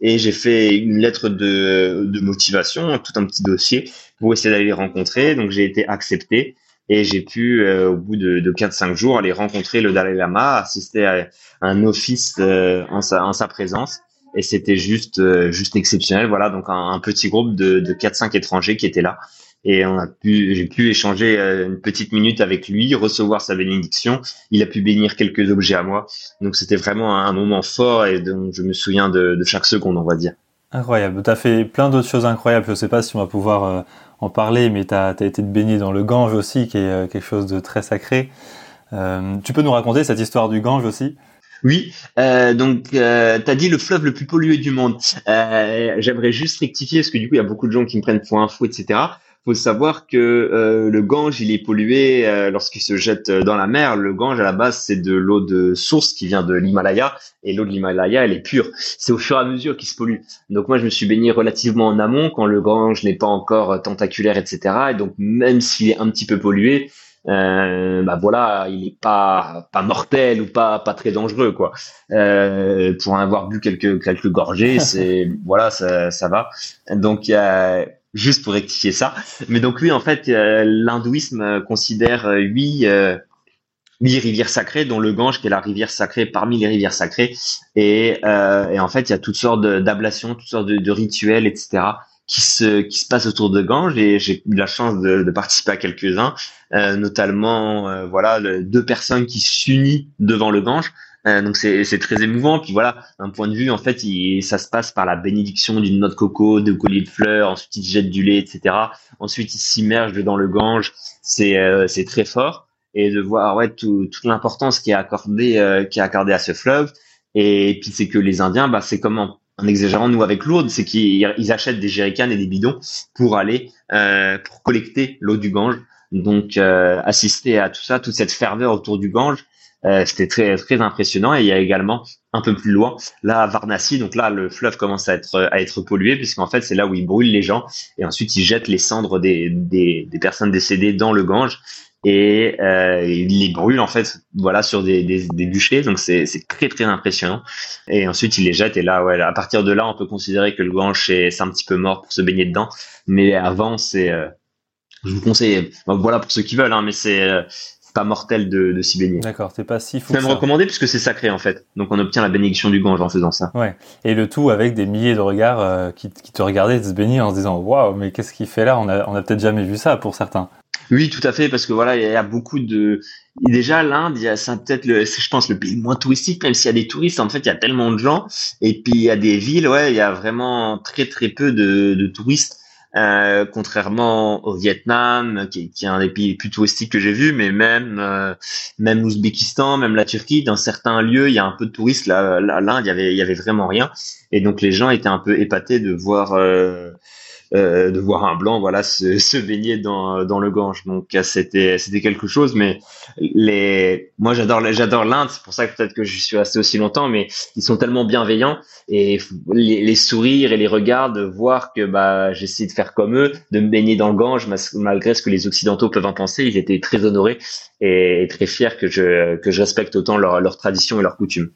et j'ai fait une lettre de de motivation, tout un petit dossier pour essayer d'aller les rencontrer. Donc j'ai été accepté. Et j'ai pu euh, au bout de, de 4-5 jours aller rencontrer le Dalai Lama, assister à un office euh, en sa en sa présence. Et c'était juste juste exceptionnel. Voilà donc un, un petit groupe de de 4-5 étrangers qui étaient là et on a pu, j'ai pu échanger euh, une petite minute avec lui, recevoir sa bénédiction. Il a pu bénir quelques objets à moi. Donc c'était vraiment un moment fort et donc je me souviens de, de chaque seconde, on va dire. Incroyable. Tu as fait plein d'autres choses incroyables. Je sais pas si on va pouvoir euh, en parler, mais tu as, été baigné dans le Gange aussi, qui est euh, quelque chose de très sacré. tu peux nous raconter cette histoire du Gange aussi? Oui, euh, donc euh, tu as dit le fleuve le plus pollué du monde. Euh, J'aimerais juste rectifier parce que du coup il y a beaucoup de gens qui me prennent pour un fou, etc faut savoir que euh, le Gange, il est pollué euh, lorsqu'il se jette dans la mer. Le Gange, à la base, c'est de l'eau de source qui vient de l'Himalaya, et l'eau de l'Himalaya, elle est pure. C'est au fur et à mesure qu'il se pollue. Donc moi, je me suis baigné relativement en amont, quand le Gange n'est pas encore tentaculaire, etc. Et donc même s'il est un petit peu pollué, euh, bah voilà, il est pas pas mortel ou pas pas très dangereux quoi. Euh, pour en avoir bu quelques quelques gorgées, [LAUGHS] c'est voilà, ça ça va. Donc il y a juste pour rectifier ça. Mais donc oui, en fait, euh, l'hindouisme considère euh, huit euh, huit rivières sacrées, dont le Gange qui est la rivière sacrée parmi les rivières sacrées. Et, et en fait, il y a toutes sortes d'ablations, toutes sortes de, rituels, etc. qui se qui se passent autour de Gange. Et j'ai eu la chance de, de participer à quelques-uns, notamment voilà deux personnes qui s'unissent devant le Gange. Euh, donc c'est très émouvant. Puis voilà, d'un point de vue, en fait, il, ça se passe par la bénédiction d'une noix de coco, de colliers de fleurs. Ensuite, il jette du lait, etc. Ensuite, il s'immerge dans le Gange. C'est euh, très fort et de voir ouais tout, toute l'importance qui est accordée euh, qui est accordée à ce fleuve. Et puis c'est que les Indiens, bah c'est comme en, exagérant nous avec Lourdes, c'est qu'ils achètent des jerrycans et des bidons pour aller euh, pour collecter l'eau du Gange. Donc assister à tout ça, toute cette ferveur autour du Gange euh, c'était très très impressionnant. Et il y a également un peu plus loin, là à Varanasi, donc là le fleuve commence à être à être pollué puisqu'en fait c'est là où ils brûlent les gens. Et ensuite ils jettent les cendres des des, des personnes décédées dans le Gange. Et euh, ils les brûlent en fait voilà sur des, des, des bûchers. Donc c'est très très impressionnant. Et ensuite ils les jettent. Et là ouais à partir de là on peut considérer que le Gange c'est un petit peu mort pour se baigner dedans. Mais avant c'est euh, je vous conseille voilà pour ceux qui veulent hein, mais c'est euh, pas mortel de, de s'y baigner. D'accord, c'est pas si fou. C'est même recommandé puisque c'est sacré en fait. Donc on obtient la bénédiction du Gange en faisant ça. Ouais. Et le tout avec des milliers de regards euh, qui, qui, te regardaient se baigner en se disant waouh, mais qu'est-ce qu'il fait là? On a, on a peut-être jamais vu ça pour certains. Oui, tout à fait, parce que voilà, il y a beaucoup de. déjà, l'Inde, c'est peut-être le, je pense, le pays moins touristique, même s'il y a des touristes, en fait, il y a tellement de gens. Et puis il y a des villes, ouais, il y a vraiment très très peu de, de touristes. Euh, contrairement au Vietnam, qui, qui, est un des pays plus touristiques que j'ai vu, mais même euh, même l'Ouzbékistan, même la Turquie, dans certains lieux, il y a un peu de touristes. Là, l'Inde, il y avait il y avait vraiment rien, et donc les gens étaient un peu épatés de voir euh, euh, de voir un blanc voilà se, [LAUGHS] se baigner dans, dans le Gange. Donc c'était c'était quelque chose mais les moi j'adore j'adore l'Inde. C'est pour ça que peut-être que je suis resté aussi longtemps mais ils sont tellement bienveillants et les, les sourires et les regards de voir que bah j'essaie de faire comme eux de me baigner dans le Gange malgré ce que les occidentaux peuvent en penser. Ils étaient très honorés et, très fiers que je que je respecte autant leur leur tradition et leurs coutumes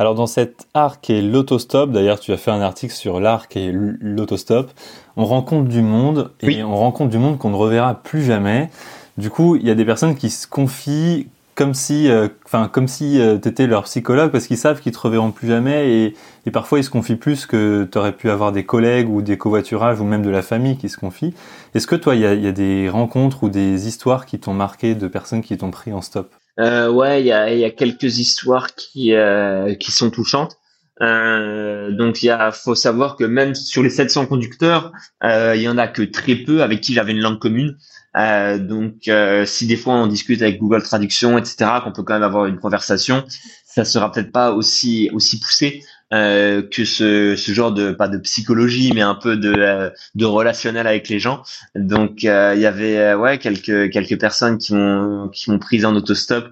alors dans cet qui est l'autostop, d'ailleurs tu as fait un article sur l'art qui est l'autostop, on rencontre du monde et on rencontre du monde qu'on ne reverra plus jamais. Du coup, il y a des personnes qui se confient comme si, euh, enfin comme si euh, tu étais leur psychologue parce qu'ils savent qu'ils te reverront plus jamais et, et parfois ils se confient plus que tu aurais pu avoir des collègues ou des covoiturages ou même de la famille qui se confient. Est-ce que toi, il y a des rencontres ou des histoires qui t'ont marqué de personnes qui t'ont pris en stop? Euh, ouais, il y a, y a, quelques histoires qui euh, qui sont touchantes. Euh, donc il y a, faut savoir que même sur les 700 conducteurs, euh, il y en a que très peu avec qui j'avais une langue commune. Euh, donc euh, si des fois on discute avec Google Traduction, etc., qu'on peut quand même avoir une conversation, ça sera peut-être pas aussi aussi poussé. Euh, que ce, ce genre de pas de psychologie mais un peu de euh, de relationnel avec les gens. Donc euh, il y avait ouais quelques quelques personnes qui m'ont qui m'ont prise en autostop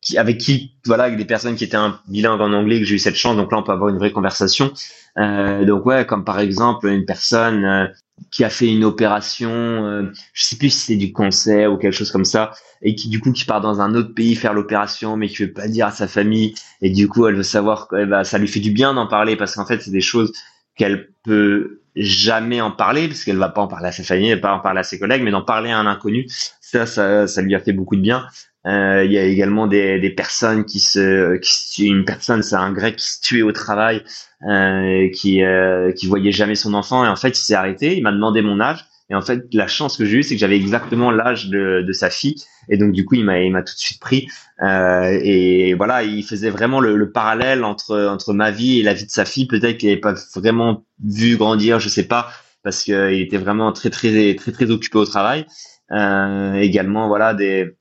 qui, avec qui voilà avec des personnes qui étaient un bilingue en anglais que j'ai eu cette chance. Donc là on peut avoir une vraie conversation. Donc ouais comme par exemple une personne qui a fait une opération, euh, je sais plus si c'est du cancer ou quelque chose comme ça, et qui du coup qui part dans un autre pays faire l'opération, mais qui veut pas dire à sa famille, et du coup elle veut savoir, eh ben, ça lui fait du bien d'en parler parce qu'en fait c'est des choses qu'elle peut jamais en parler parce qu'elle va pas en parler à sa famille, elle va pas en parler à ses collègues, mais d'en parler à un inconnu, ça, ça, ça lui a fait beaucoup de bien. Euh, il y a également des, des personnes qui se, qui, une personne, c'est un grec qui se tuait au travail, euh, qui, euh, qui voyait jamais son enfant. Et en fait il s'est arrêté, il m'a demandé mon âge. Et en fait la chance que j'ai eue c'est que j'avais exactement l'âge de, de sa fille. Et donc du coup il m'a il m'a tout de suite pris. Euh, et voilà il faisait vraiment le, le, parallèle entre entre ma vie et la vie de sa fille. Peut-être qu'il n'avait pas vraiment vu grandir, je sais pas parce qu'il était vraiment très très très très occupé au travail. Euh, également voilà des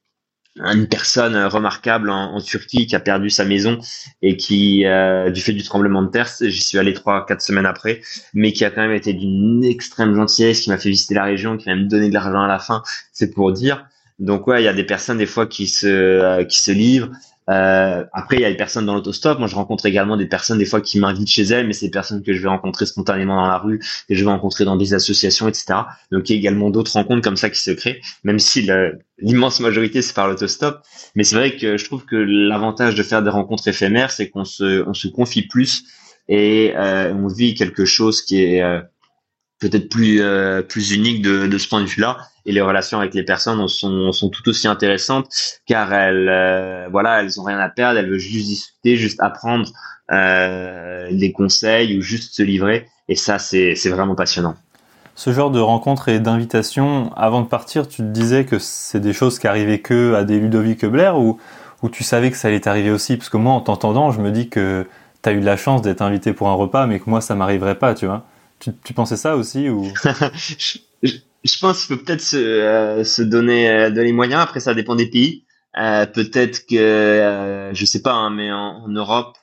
une personne remarquable en, en, Turquie qui a perdu sa maison et qui, euh, du fait du tremblement de terre, j'y suis allé trois, quatre semaines après, mais qui a quand même été d'une extrême gentillesse, qui m'a fait visiter la région, qui m'a même donné de l'argent à la fin, c'est pour dire. Donc ouais, il y a des personnes des fois qui se, euh, qui se livrent. Euh, après, il y a des personnes dans l'autostop. Moi, je rencontre également des personnes des fois qui m'invitent chez elles, mais c'est des personnes que je vais rencontrer spontanément dans la rue, que je vais rencontrer dans des associations, etc. Donc, il y a également d'autres rencontres comme ça qui se créent, même si l'immense majorité c'est par l'autostop. Mais c'est vrai que je trouve que l'avantage de faire des rencontres éphémères, c'est qu'on se, on se confie plus et euh, on vit quelque chose qui est euh, peut-être plus euh, plus unique de, de ce point de vue-là. Et les relations avec les personnes sont, sont tout aussi intéressantes car elles euh, voilà elles ont rien à perdre. Elles veulent juste discuter juste apprendre euh, des conseils ou juste se livrer. Et ça c'est c'est vraiment passionnant. Ce genre de rencontres et d'invitations avant de partir tu te disais que c'est des choses qui arrivaient que à des Ludovic Blair ou ou tu savais que ça allait t'arriver aussi? Parce que moi en t'entendant je me dis que tu as eu de la chance d'être invité pour un repas mais que moi ça m'arriverait pas tu vois tu, tu pensais ça aussi ou? [LAUGHS] Je, pense qu'il faut peut-être se, euh, se donner euh, de les moyens. Après, ça dépend des pays. Euh, peut-être que, euh, je sais pas, hein, mais en, Europe,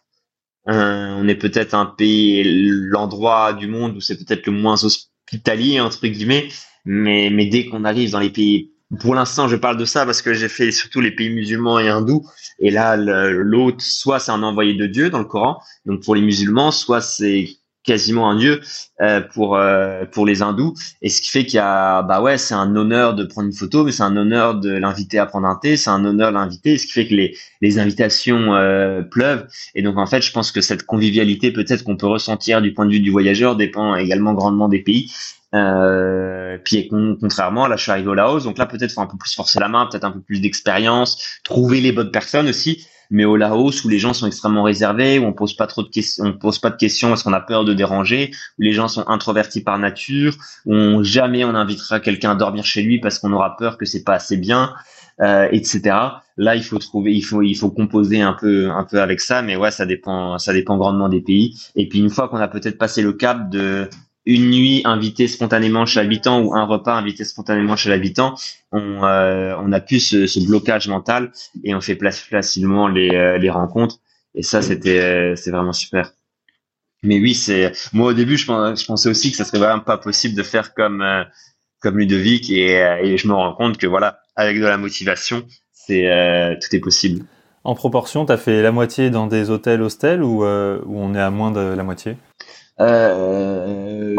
on est peut-être un pays, l'endroit du monde où c'est peut-être le moins hospitalier entre guillemets. Mais, mais dès qu'on arrive dans les pays, pour l'instant, je parle de ça parce que j'ai fait surtout les pays musulmans et hindous. Et là, l'autre, soit c'est un envoyé de Dieu dans le Coran, donc pour les musulmans, soit c'est quasiment un dieu euh, pour euh, pour les hindous. Et ce qui fait qu'il y a bah ouais c'est un honneur de prendre une photo mais c'est un honneur de l'inviter à prendre un thé c'est un honneur de l'inviter ce qui fait que les les invitations euh, pleuvent. Et donc en fait je pense que cette convivialité peut-être qu'on peut ressentir du point de vue du voyageur dépend également grandement des pays euh, puis contrairement, là je suis arrivé au Laos, donc là peut-être faut un peu plus forcer la main, peut-être un peu plus d'expérience, trouver les bonnes personnes aussi mais au Laos où les gens sont extrêmement réservés, où on pose pas trop de questions, on pose pas de questions parce qu'on a peur de déranger, où les gens sont introvertis par nature, où jamais on invitera quelqu'un à dormir chez lui parce qu'on aura peur que c'est pas assez bien, euh, etc. Là, il faut trouver, il faut, il faut composer un peu, un peu avec ça, mais ouais, ça dépend, ça dépend grandement des pays. Et puis une fois qu'on a peut-être passé le cap de une nuit invitée spontanément chez l'habitant ou un repas invité spontanément chez l'habitant, on, euh, a plus ce, blocage mental et on fait place facilement les, euh, les rencontres. Et ça, c'était euh, vraiment super. Mais oui, c'est moi au début, je, pensais aussi que ça serait vraiment pas possible de faire comme comme Ludovic et, je me rends compte que voilà, avec de la motivation, c'est tout est possible. En proportion, tu as fait la moitié dans des hôtels hostels ou on est à moins de la moitié? Euh,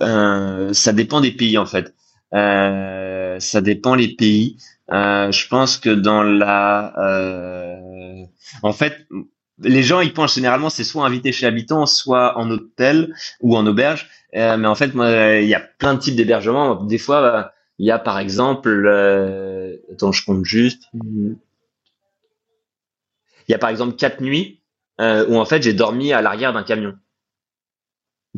euh, ça dépend des pays en fait. Euh, ça dépend les pays. Euh, je pense que dans la, euh, en fait, les gens ils pensent généralement c'est soit invité chez l'habitant, soit en hôtel ou en auberge. Mais en fait, il y a plein de types d'hébergements. Des fois, il y a par exemple, attends, je compte juste. Il y a par exemple quatre nuits euh, où en fait j'ai dormi à l'arrière d'un camion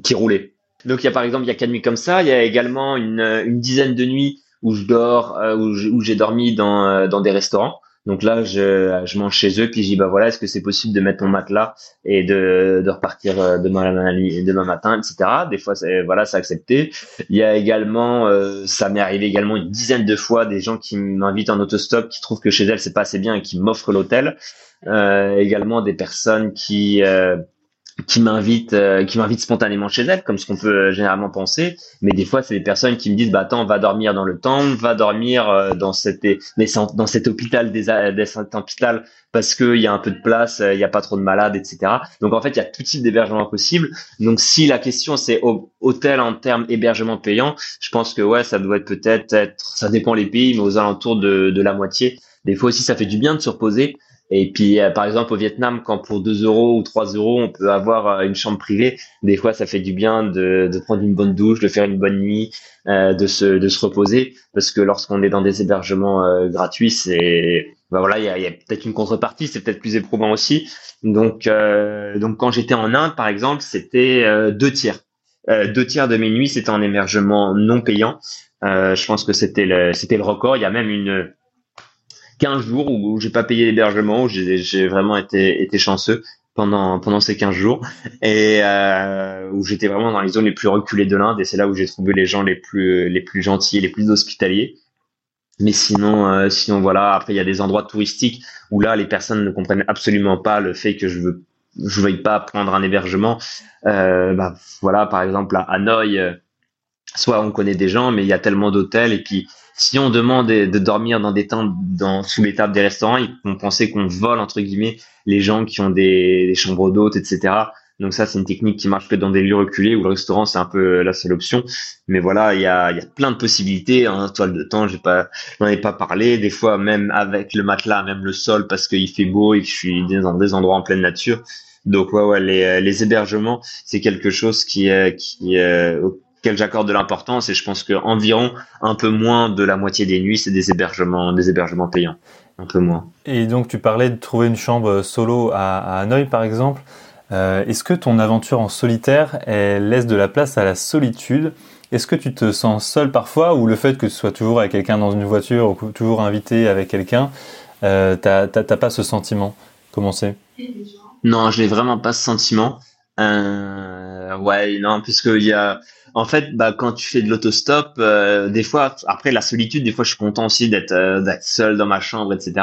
qui roulait. Donc il y a par exemple il y a quatre nuits comme ça, il y a également une, une dizaine de nuits où je dors euh, où j'ai dormi dans euh, dans des restaurants. Donc là je je mange chez eux puis je dis bah voilà est-ce que c'est possible de mettre mon matelas et de de repartir euh, demain demain matin etc. Des fois voilà c'est accepté. Il y a également ça m'est arrivé également une dizaine de fois des gens qui m'invitent en autostop qui trouvent que chez elles c'est pas assez bien et qui m'offrent l'hôtel. Euh, également des personnes qui euh, qui m'invitent euh, qui m'invitent spontanément chez elles comme ce qu'on peut généralement penser. Mais des fois c'est des personnes qui me disent bah attends va dormir dans le temple va dormir dans cette dans cet hôpital des, des cet hôpital parce que il y a un peu de place il y a pas trop de malades etc donc en fait il y a tout type d'hébergement possible. Donc si la question c'est hôtel en termes hébergement payant je pense que ouais ça doit être peut-être être ça dépend les pays mais aux alentours de, de la moitié. Des fois aussi ça fait du bien de se reposer et puis, euh, par exemple, au Vietnam, quand pour 2 euros ou 3 euros, on peut avoir euh, une chambre privée, des fois, ça fait du bien de, de prendre une bonne douche, de faire une bonne nuit, euh, de, se, de se reposer. Parce que lorsqu'on est dans des hébergements euh, gratuits, c'est, bah voilà, il y a, y a peut-être une contrepartie, c'est peut-être plus éprouvant aussi. Donc, donc quand j'étais en Inde, par exemple, c'était deux tiers. deux tiers de mes nuits, c'était en hébergement non payant. je pense que c'était le, c'était le record. Il y a même une 15 jours où, j'ai pas payé l'hébergement, où j'ai vraiment été, été chanceux pendant pendant ces 15 jours. Et euh, où j'étais vraiment dans les zones les plus reculées de l'Inde et c'est là où j'ai trouvé les gens les plus les plus gentils et les plus hospitaliers. Mais sinon euh, sinon voilà après il y a des endroits touristiques où là les personnes ne comprennent absolument pas le fait que je veux je veuille pas prendre un hébergement. Euh, bah, voilà par exemple à Hanoï soit on connaît des gens, mais il y a tellement d'hôtels et puis si on demande de dormir dans des tentes dans, sous les tables des restaurants, ils vont penser qu'on vole entre guillemets les gens qui ont des, des chambres d'hôtes, etc. Donc ça, c'est une technique qui marche que dans des lieux reculés où le restaurant c'est un peu la seule option. Mais voilà, il y a, y a plein de possibilités. En toile de temps, j'ai pas, j'en ai pas parlé. Des fois, même avec le matelas, même le sol, parce qu'il fait beau et que je suis dans des endroits en pleine nature. Donc ouais, ouais, les, les hébergements, c'est quelque chose qui, qui auquel j'accorde de l'importance et je pense que environ un peu moins de la moitié des nuits, c'est des hébergements, des hébergements payants, un peu moins. Et donc tu parlais de trouver une chambre solo à, à Hanoï par exemple. Euh, est-ce que ton aventure en solitaire elle laisse de la place à la solitude? Est-ce que tu te sens seul parfois ou le fait que tu sois toujours avec quelqu'un dans une voiture ou toujours invité avec quelqu'un, euh, t'as pas ce sentiment? Comment c'est? Non, je n'ai vraiment pas ce sentiment. Euh, ouais, non, puisque il y a, en fait, bah, quand tu fais de l'autostop, euh, des fois, après la solitude, des fois, je suis content aussi d'être euh, d'être seul dans ma chambre, etc.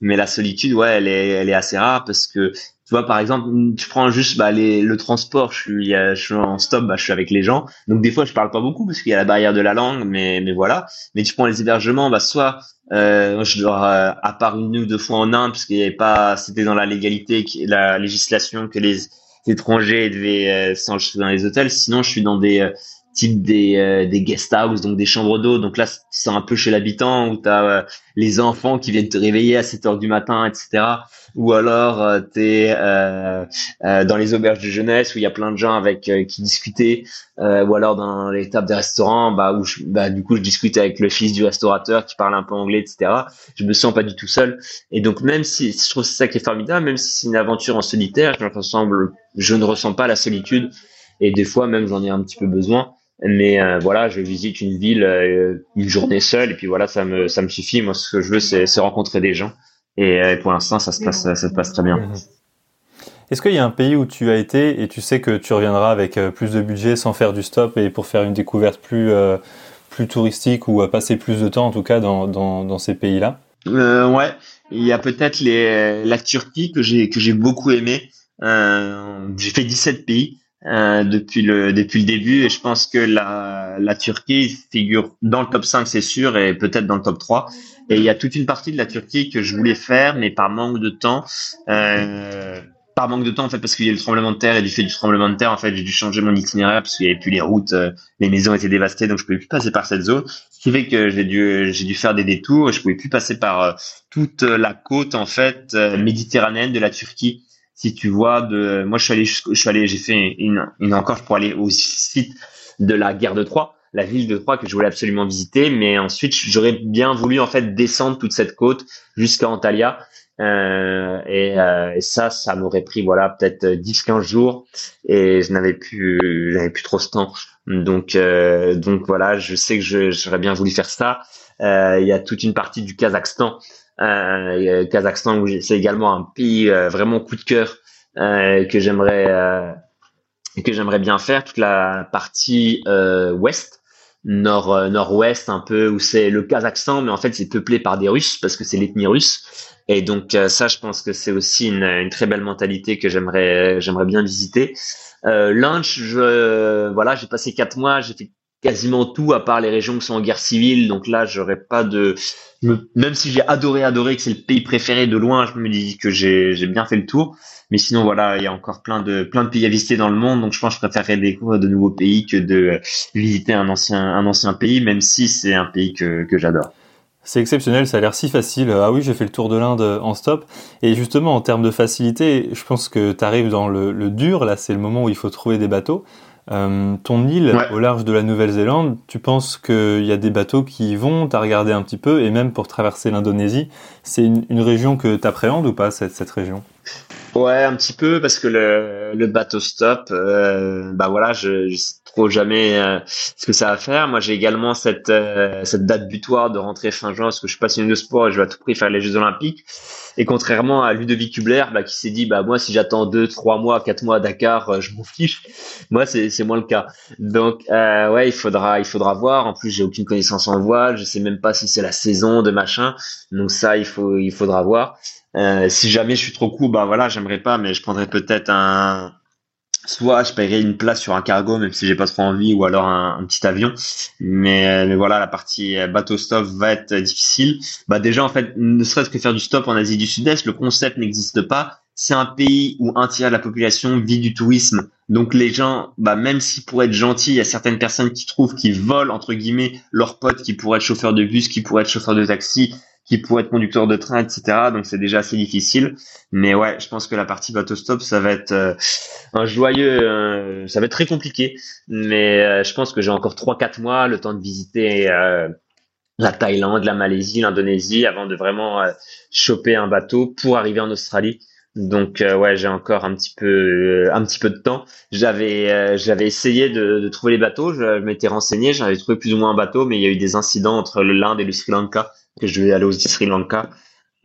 Mais la solitude, ouais, elle est, elle est assez rare parce que tu vois, par exemple, tu prends juste bah, les, le transport, je suis, je suis en stop, bah, je suis avec les gens. Donc des fois, je parle pas beaucoup parce qu'il y a la barrière de la langue, mais, mais voilà. Mais tu prends les hébergements, bah, soit euh, je dois, euh, à part une ou deux fois en Inde, parce qu'il y avait pas, c'était dans la légalité, la législation que les étrangers devaient euh, s'enregistrer dans les hôtels. Sinon, je suis dans des euh, type des, euh, des guest house, donc des chambres d'eau. Donc là, c'est un peu chez l'habitant où tu as euh, les enfants qui viennent te réveiller à 7 heures du matin, etc. Ou alors euh, tu es dans les auberges de jeunesse où il y a plein de gens avec qui discutaient. ou alors dans les tables des restaurants, bah, où je, bah, du coup je discute avec le fils du restaurateur qui parle un peu anglais, etc. Je me sens pas du tout seul. Et donc même si je trouve ça qui est formidable, même si c'est une aventure en solitaire, je, ressemble, je ne ressens pas la solitude. Et des fois même j'en ai un petit peu besoin mais euh, voilà, je visite une ville euh, une journée seule et puis voilà, ça me ça me suffit. Moi, ce que je veux, c'est rencontrer des gens. Et euh, pour l'instant, ça se passe ça se passe très bien. Mhm. Est-ce qu'il y a un pays où tu as été et tu sais que tu reviendras avec plus de budget sans faire du stop et pour faire une découverte plus plus touristique ou à passer plus de temps en tout cas dans dans, dans ces pays-là? Euh, Ouais, il y a peut-être les la Turquie que j'ai que j'ai beaucoup aimé. Euh, j'ai fait 17 pays. Euh, depuis le depuis le début. Et je pense que la la Turquie figure dans le top 5 c'est sûr et peut-être dans le top 3 et il y a toute une partie de la Turquie que je voulais faire mais par manque de temps euh, par manque de temps en fait parce qu'il y a eu le tremblement de terre. Et du fait du tremblement de terre en fait j'ai dû changer mon itinéraire parce qu'il y avait plus les routes euh, les maisons étaient dévastées donc je pouvais plus passer par cette zone. Ce qui fait que j'ai dû j'ai dû faire des détours et je pouvais plus passer par euh, toute la côte en fait méditerranéenne de la Turquie si tu vois de moi je suis allé je suis allé j'ai fait une, une encore pour aller au site de la guerre de Troie la ville de Troie que je voulais absolument visiter mais ensuite j'aurais bien voulu en fait descendre toute cette côte jusqu'à Antalya. Euh, et, euh, et, ça ça m'aurait pris voilà peut-être 10 15 jours et je n'avais plus j'avais plus trop ce temps. Donc euh, donc voilà je sais que j'aurais bien voulu faire ça. Euh, il y a toute une partie du Kazakhstan euh, Kazakhstan où c'est également un pays euh, vraiment coup de cœur euh, que j'aimerais euh, que j'aimerais bien faire toute la partie ouest nord nord-ouest un peu où c'est le Kazakhstan mais en fait c'est peuplé par des Russes parce que c'est l'ethnie russe. Et donc ça je pense que c'est aussi une, une, très belle mentalité que j'aimerais j'aimerais bien visiter. Euh, L'Inde je voilà j'ai passé quatre mois j'ai fait quasiment tout à part les régions qui sont en guerre civile. Donc là, j'aurais pas de, même si j'ai adoré, adoré, que c'est le pays préféré de loin, je me dis que j'ai, bien fait le tour. Mais sinon, voilà, il y a encore plein de, plein de pays à visiter dans le monde. Donc je pense que je préférerais découvrir de nouveaux pays que de visiter un ancien, un ancien pays, même si c'est un pays que, que j'adore. C'est exceptionnel, ça a l'air si facile. Ah oui, j'ai fait le tour de l'Inde en stop. Et justement, en termes de facilité, je pense que tu arrives dans le, le dur. Là, c'est le moment où il faut trouver des bateaux. Euh, ton île au large de la Nouvelle-Zélande, tu penses qu'il y a des bateaux qui y vont T'as regardé un petit peu et même pour traverser l'Indonésie, c'est une, région que tu appréhendes ou pas cette, cette région? Ouais, un petit peu parce que le, le bateau stop, euh, bah voilà, je, je sais trop jamais euh, ce que ça va faire. Moi, j'ai également cette euh, cette date butoir de rentrer fin juin parce que je suis passionné de sport et je vais à tout prix faire les Jeux Olympiques. Et contrairement à Ludovic Hubler, bah, qui s'est dit, bah moi, si j'attends deux, trois mois, quatre mois à Dakar, euh, je m'en fiche. [LAUGHS] Moi, c'est moins le cas. Donc ouais, il faudra il faudra voir. En plus, j'ai aucune connaissance en voile. Je sais même pas si c'est la saison de machin. Donc ça, il faut il faudra voir. Euh, si jamais je suis trop court, bah voilà, j'aimerais pas, mais je prendrais peut-être un soit je paierai une place sur un cargo même si j'ai pas trop envie ou alors un, petit avion. Mais, mais, voilà la partie bateau stop va être difficile. Bah déjà en fait ne serait-ce que faire du stop en Asie du Sud-Est le concept n'existe pas. C'est un pays où un tiers de la population vit du tourisme. Donc les gens bah même si pour être gentil il y a certaines personnes qui trouvent qu'ils volent entre guillemets leurs potes qui pourraient être chauffeurs de bus qui pourraient être chauffeurs de taxi qui pourrait être conducteur de train, etc. Donc c'est déjà assez difficile. Mais ouais, je pense que la partie bateau stop, ça va être euh, un joyeux, euh, ça va être très compliqué. Mais euh, je pense que j'ai encore 3-4 mois le temps de visiter la Thaïlande, la Malaisie, l'Indonésie, avant de vraiment choper un bateau pour arriver en Australie. Donc ouais, j'ai encore un petit peu un petit peu de temps. J'avais j'avais essayé de, de, trouver les bateaux, je, je m'étais renseigné, j'avais trouvé plus ou moins un bateau, mais il y a eu des incidents entre l'Inde et le Sri Lanka que je devais aller au Sri Lanka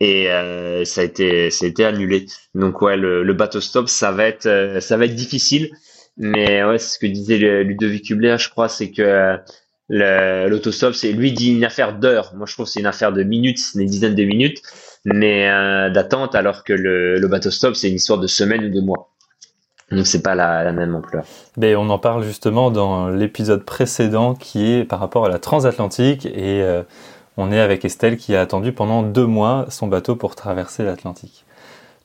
et euh, ça a été ça a été annulé. Donc ouais, le, le bateau stop, ça va être euh, ça va être difficile. Mais ouais, ce que disait Ludovic Hubler, je crois, c'est que l'autostop, c'est lui dit une affaire d'heures. Moi, je trouve c'est une affaire de minutes, c'est une dizaine de minutes, mais euh, d'attente, alors que le, le bateau stop, c'est une histoire de semaines ou de mois. Donc c'est pas la, la, même ampleur. Mais on en parle justement dans l'épisode précédent qui est par rapport à la transatlantique et on est avec Estelle qui a attendu pendant deux mois son bateau pour traverser l'Atlantique.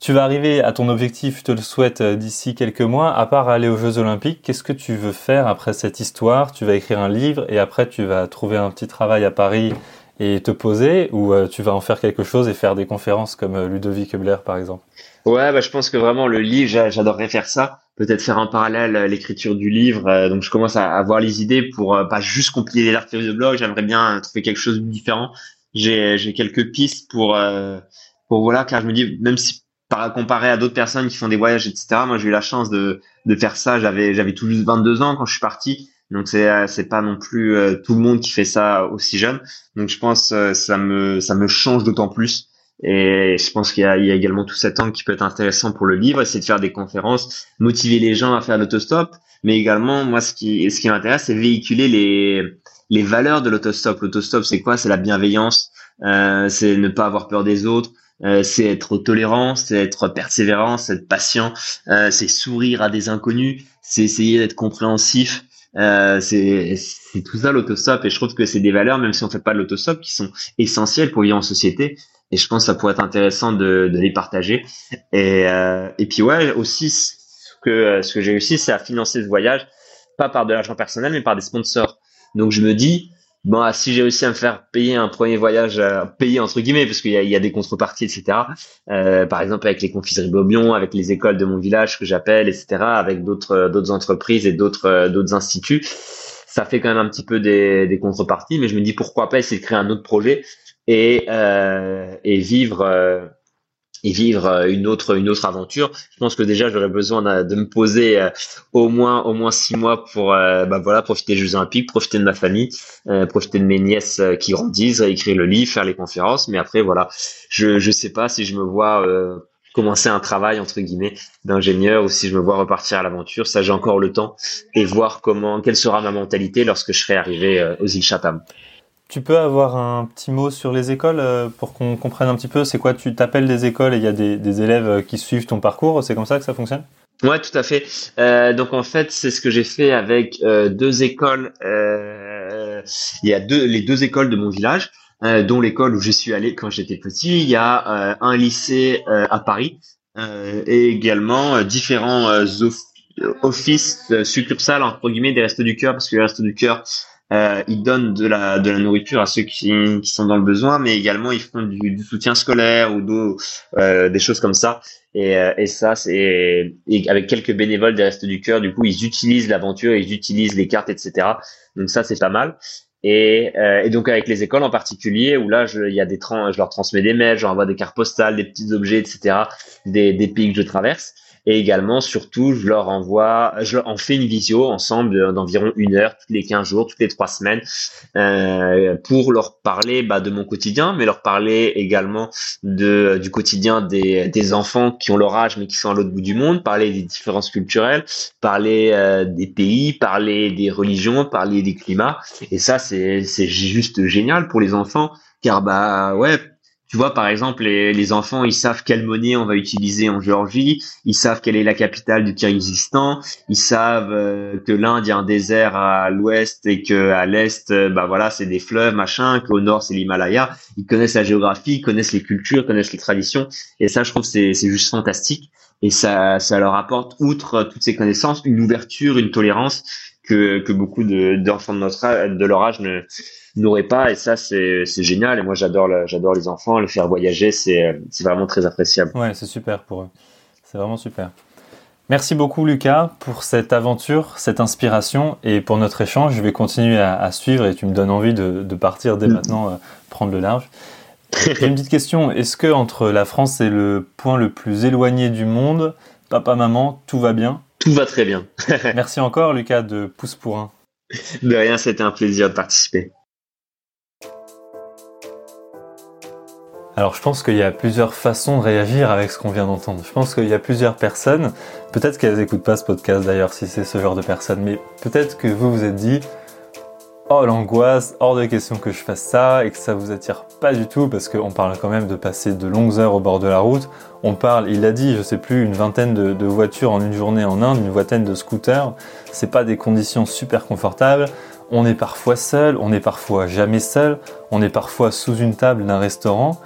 Tu vas arriver à ton objectif, je te le souhaite, euh, d'ici quelques mois. À part aller aux Jeux Olympiques, qu'est-ce que tu veux faire après cette histoire? Tu vas écrire un livre et après tu vas trouver un petit travail à Paris et te poser? Ou euh, tu vas en faire quelque chose et faire des conférences comme euh, Ludovic Ebler par exemple? Ouais, bah, je pense que vraiment le livre, j'adorerais faire ça. Peut-être faire un parallèle l'écriture du livre. Euh, donc je commence à avoir les idées pour pas juste compiler les articles de blog. J'aimerais bien trouver quelque chose de différent. J'ai j'ai quelques pistes pour pour voilà car je me dis même si par comparé à d'autres personnes qui font des voyages etc. Moi j'ai eu la chance de de faire ça. J'avais j'avais tout juste 22 ans quand je suis parti. Donc c'est euh, c'est pas non plus euh, tout le monde qui fait ça aussi jeune. Donc je pense euh, ça me ça me change d'autant plus. Et je pense qu'il y y a également tout cet angle qui peut être intéressant pour le livre, c'est de faire des conférences, motiver les gens à faire l'autostop, mais également moi ce qui ce qui m'intéresse c'est véhiculer les les valeurs de l'autostop. L'autostop c'est quoi? C'est la bienveillance, euh, c'est ne pas avoir peur des autres, euh, c'est être tolérant, c'est être persévérant, c'est être patient, euh, c'est sourire à des inconnus, c'est essayer d'être compréhensif. Euh, c'est tout ça l'autostop et je trouve que c'est des valeurs même si on fait pas de l'autostop qui sont essentielles pour vivre en société et je pense que ça pourrait être intéressant de, les partager et, euh, et puis ouais aussi ce que ce que j'ai réussi c'est à financer ce voyage pas par de l'argent personnel mais par des sponsors donc je me dis bon, ah, si j'ai réussi à me faire payer un premier voyage, euh, payer entre guillemets, parce qu'il y a, des contreparties, etc. Euh, par exemple avec les confiseries Bobion, avec les écoles de mon village que j'appelle, etc. Avec d'autres entreprises et d'autres instituts, ça fait quand même un petit peu des contreparties. Mais je me dis pourquoi pas essayer de créer un autre projet et et vivre et vivre euh, une autre une autre aventure. Je pense que déjà j'aurais besoin de me poser euh, au moins au moins six mois pour euh, bah voilà profiter des Jeux Olympiques, profiter de ma famille, profiter de mes nièces qui grandissent, écrire le livre, faire les conférences. Mais après voilà, je je sais pas si je me vois commencer un travail entre guillemets d'ingénieur ou si je me vois repartir à l'aventure. Ça j'ai encore le temps et voir comment quelle sera ma mentalité lorsque je serai arrivé aux îles Chatham. Tu peux avoir un petit mot sur les écoles euh, pour qu'on comprenne un petit peu c'est quoi tu t'appelles des écoles et il y a des, élèves euh, qui suivent ton parcours, c'est comme ça que ça fonctionne? Ouais, tout à fait. Euh, donc en fait, c'est ce que j'ai fait avec deux écoles. il y a les deux écoles de mon village, dont l'école où je suis allé quand j'étais petit. Il y a un lycée à Paris et également différents offices succursales entre guillemets des restos du cœur parce que les restos du cœur euh, ils donnent de la nourriture à ceux qui, sont dans le besoin, mais également ils font du, soutien scolaire ou euh, des choses comme ça. Et, euh, ça, c'est avec quelques bénévoles des Restes du Cœur, du coup, ils utilisent l'aventure, ils utilisent les cartes, etc. Donc ça, c'est pas mal. Et, donc avec les écoles en particulier, où là, je, y a des je leur transmets des mails, je leur envoie des cartes postales, des petits objets, etc. Des, des pays que je traverse. Et également, surtout, je leur envoie, je leur en fais une visio ensemble d'environ une heure, tous les 15 jours, toutes les trois semaines, euh, pour leur parler bah, de mon quotidien, mais leur parler également de, du quotidien des, des enfants qui ont leur âge mais qui sont à l'autre bout du monde, parler des différences culturelles, parler euh, des pays, parler des religions, parler des climats. Et ça, c'est juste génial pour les enfants, car bah ouais, tu vois, par exemple, les, enfants, ils savent quelle monnaie on va utiliser en Géorgie, ils savent quelle est la capitale du Kyrgyzstan, ils savent euh, que l'Inde, il y a un désert à l'ouest et que à l'est, euh, bah voilà, c'est des fleuves, machin, qu'au nord, c'est l'Himalaya. Ils connaissent la géographie, ils connaissent les cultures, connaissent les traditions. Et ça, je trouve, c'est c'est juste fantastique. Et ça, ça leur apporte, outre toutes ces connaissances, une ouverture, une tolérance que, que beaucoup d'enfants de, notre âge, de leur âge ne n'aurait pas et ça c'est génial et moi j'adore j'adore les enfants les faire voyager c'est c'est vraiment très appréciable. Ouais c'est super pour eux. C'est vraiment super. Merci beaucoup Lucas pour cette aventure cette inspiration et pour notre échange. Je vais continuer à, suivre et tu me donnes envie de, de partir dès mm. maintenant euh, prendre le large. J'ai une petite question. Est-ce que entre la France et le point le plus éloigné du monde papa maman tout va bien? Tout va très bien. [LAUGHS] Merci encore Lucas de pouce pour un. De rien c'était un plaisir de participer Alors je pense qu'il y a plusieurs façons de réagir avec ce qu'on vient d'entendre. Je pense qu'il y a plusieurs personnes, peut-être qu'elles n'écoutent pas ce podcast d'ailleurs si c'est ce genre de personnes, mais peut-être que vous vous êtes dit Oh l'angoisse, hors de question que je fasse ça et que ça vous attire pas du tout parce qu'on parle quand même de passer de longues heures au bord de la route. On parle, il a dit, je sais plus, une vingtaine de, de voitures en une journée en Inde, une vingtaine de scooters. C'est pas des conditions super confortables. On est parfois seul, on est parfois jamais seul, on est parfois sous une table d'un restaurant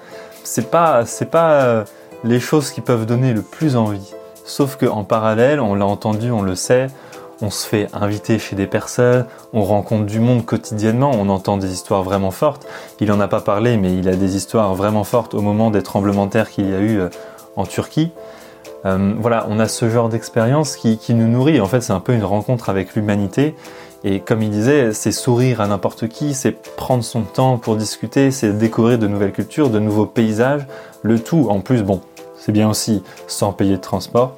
c'est pas, pas euh, les choses qui peuvent donner le plus envie. Sauf qu'en parallèle, on l'a entendu, on le sait, on se fait inviter chez des personnes, on rencontre du monde quotidiennement, on entend des histoires vraiment fortes. Il en a pas parlé, mais il a des histoires vraiment fortes au moment des tremblements de terre qu'il y a eu euh, en Turquie. Euh, voilà, on a ce genre d'expérience qui, nous nourrit. En fait, c'est un peu une rencontre avec l'humanité. Et comme il disait, c'est sourire à n'importe qui, c'est prendre son temps pour discuter, c'est découvrir de nouvelles cultures, de nouveaux paysages, le tout en plus, bon, c'est bien aussi sans payer de transport.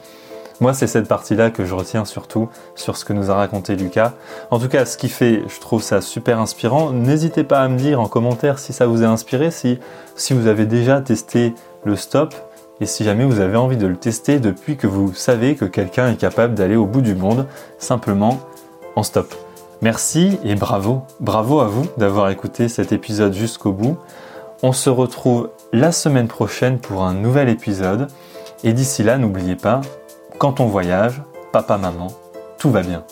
Moi, c'est cette partie-là que je retiens surtout sur ce que nous a raconté Lucas. En tout cas, ce qui fait, je trouve ça super inspirant. N'hésitez pas à me dire en commentaire si ça vous a inspiré, si, si vous avez déjà testé le stop et si jamais vous avez envie de le tester depuis que vous savez que quelqu'un est capable d'aller au bout du monde simplement en stop. Merci et bravo, bravo à vous d'avoir écouté cet épisode jusqu'au bout. On se retrouve la semaine prochaine pour un nouvel épisode. Et d'ici là, n'oubliez pas, quand on voyage, papa, maman, tout va bien.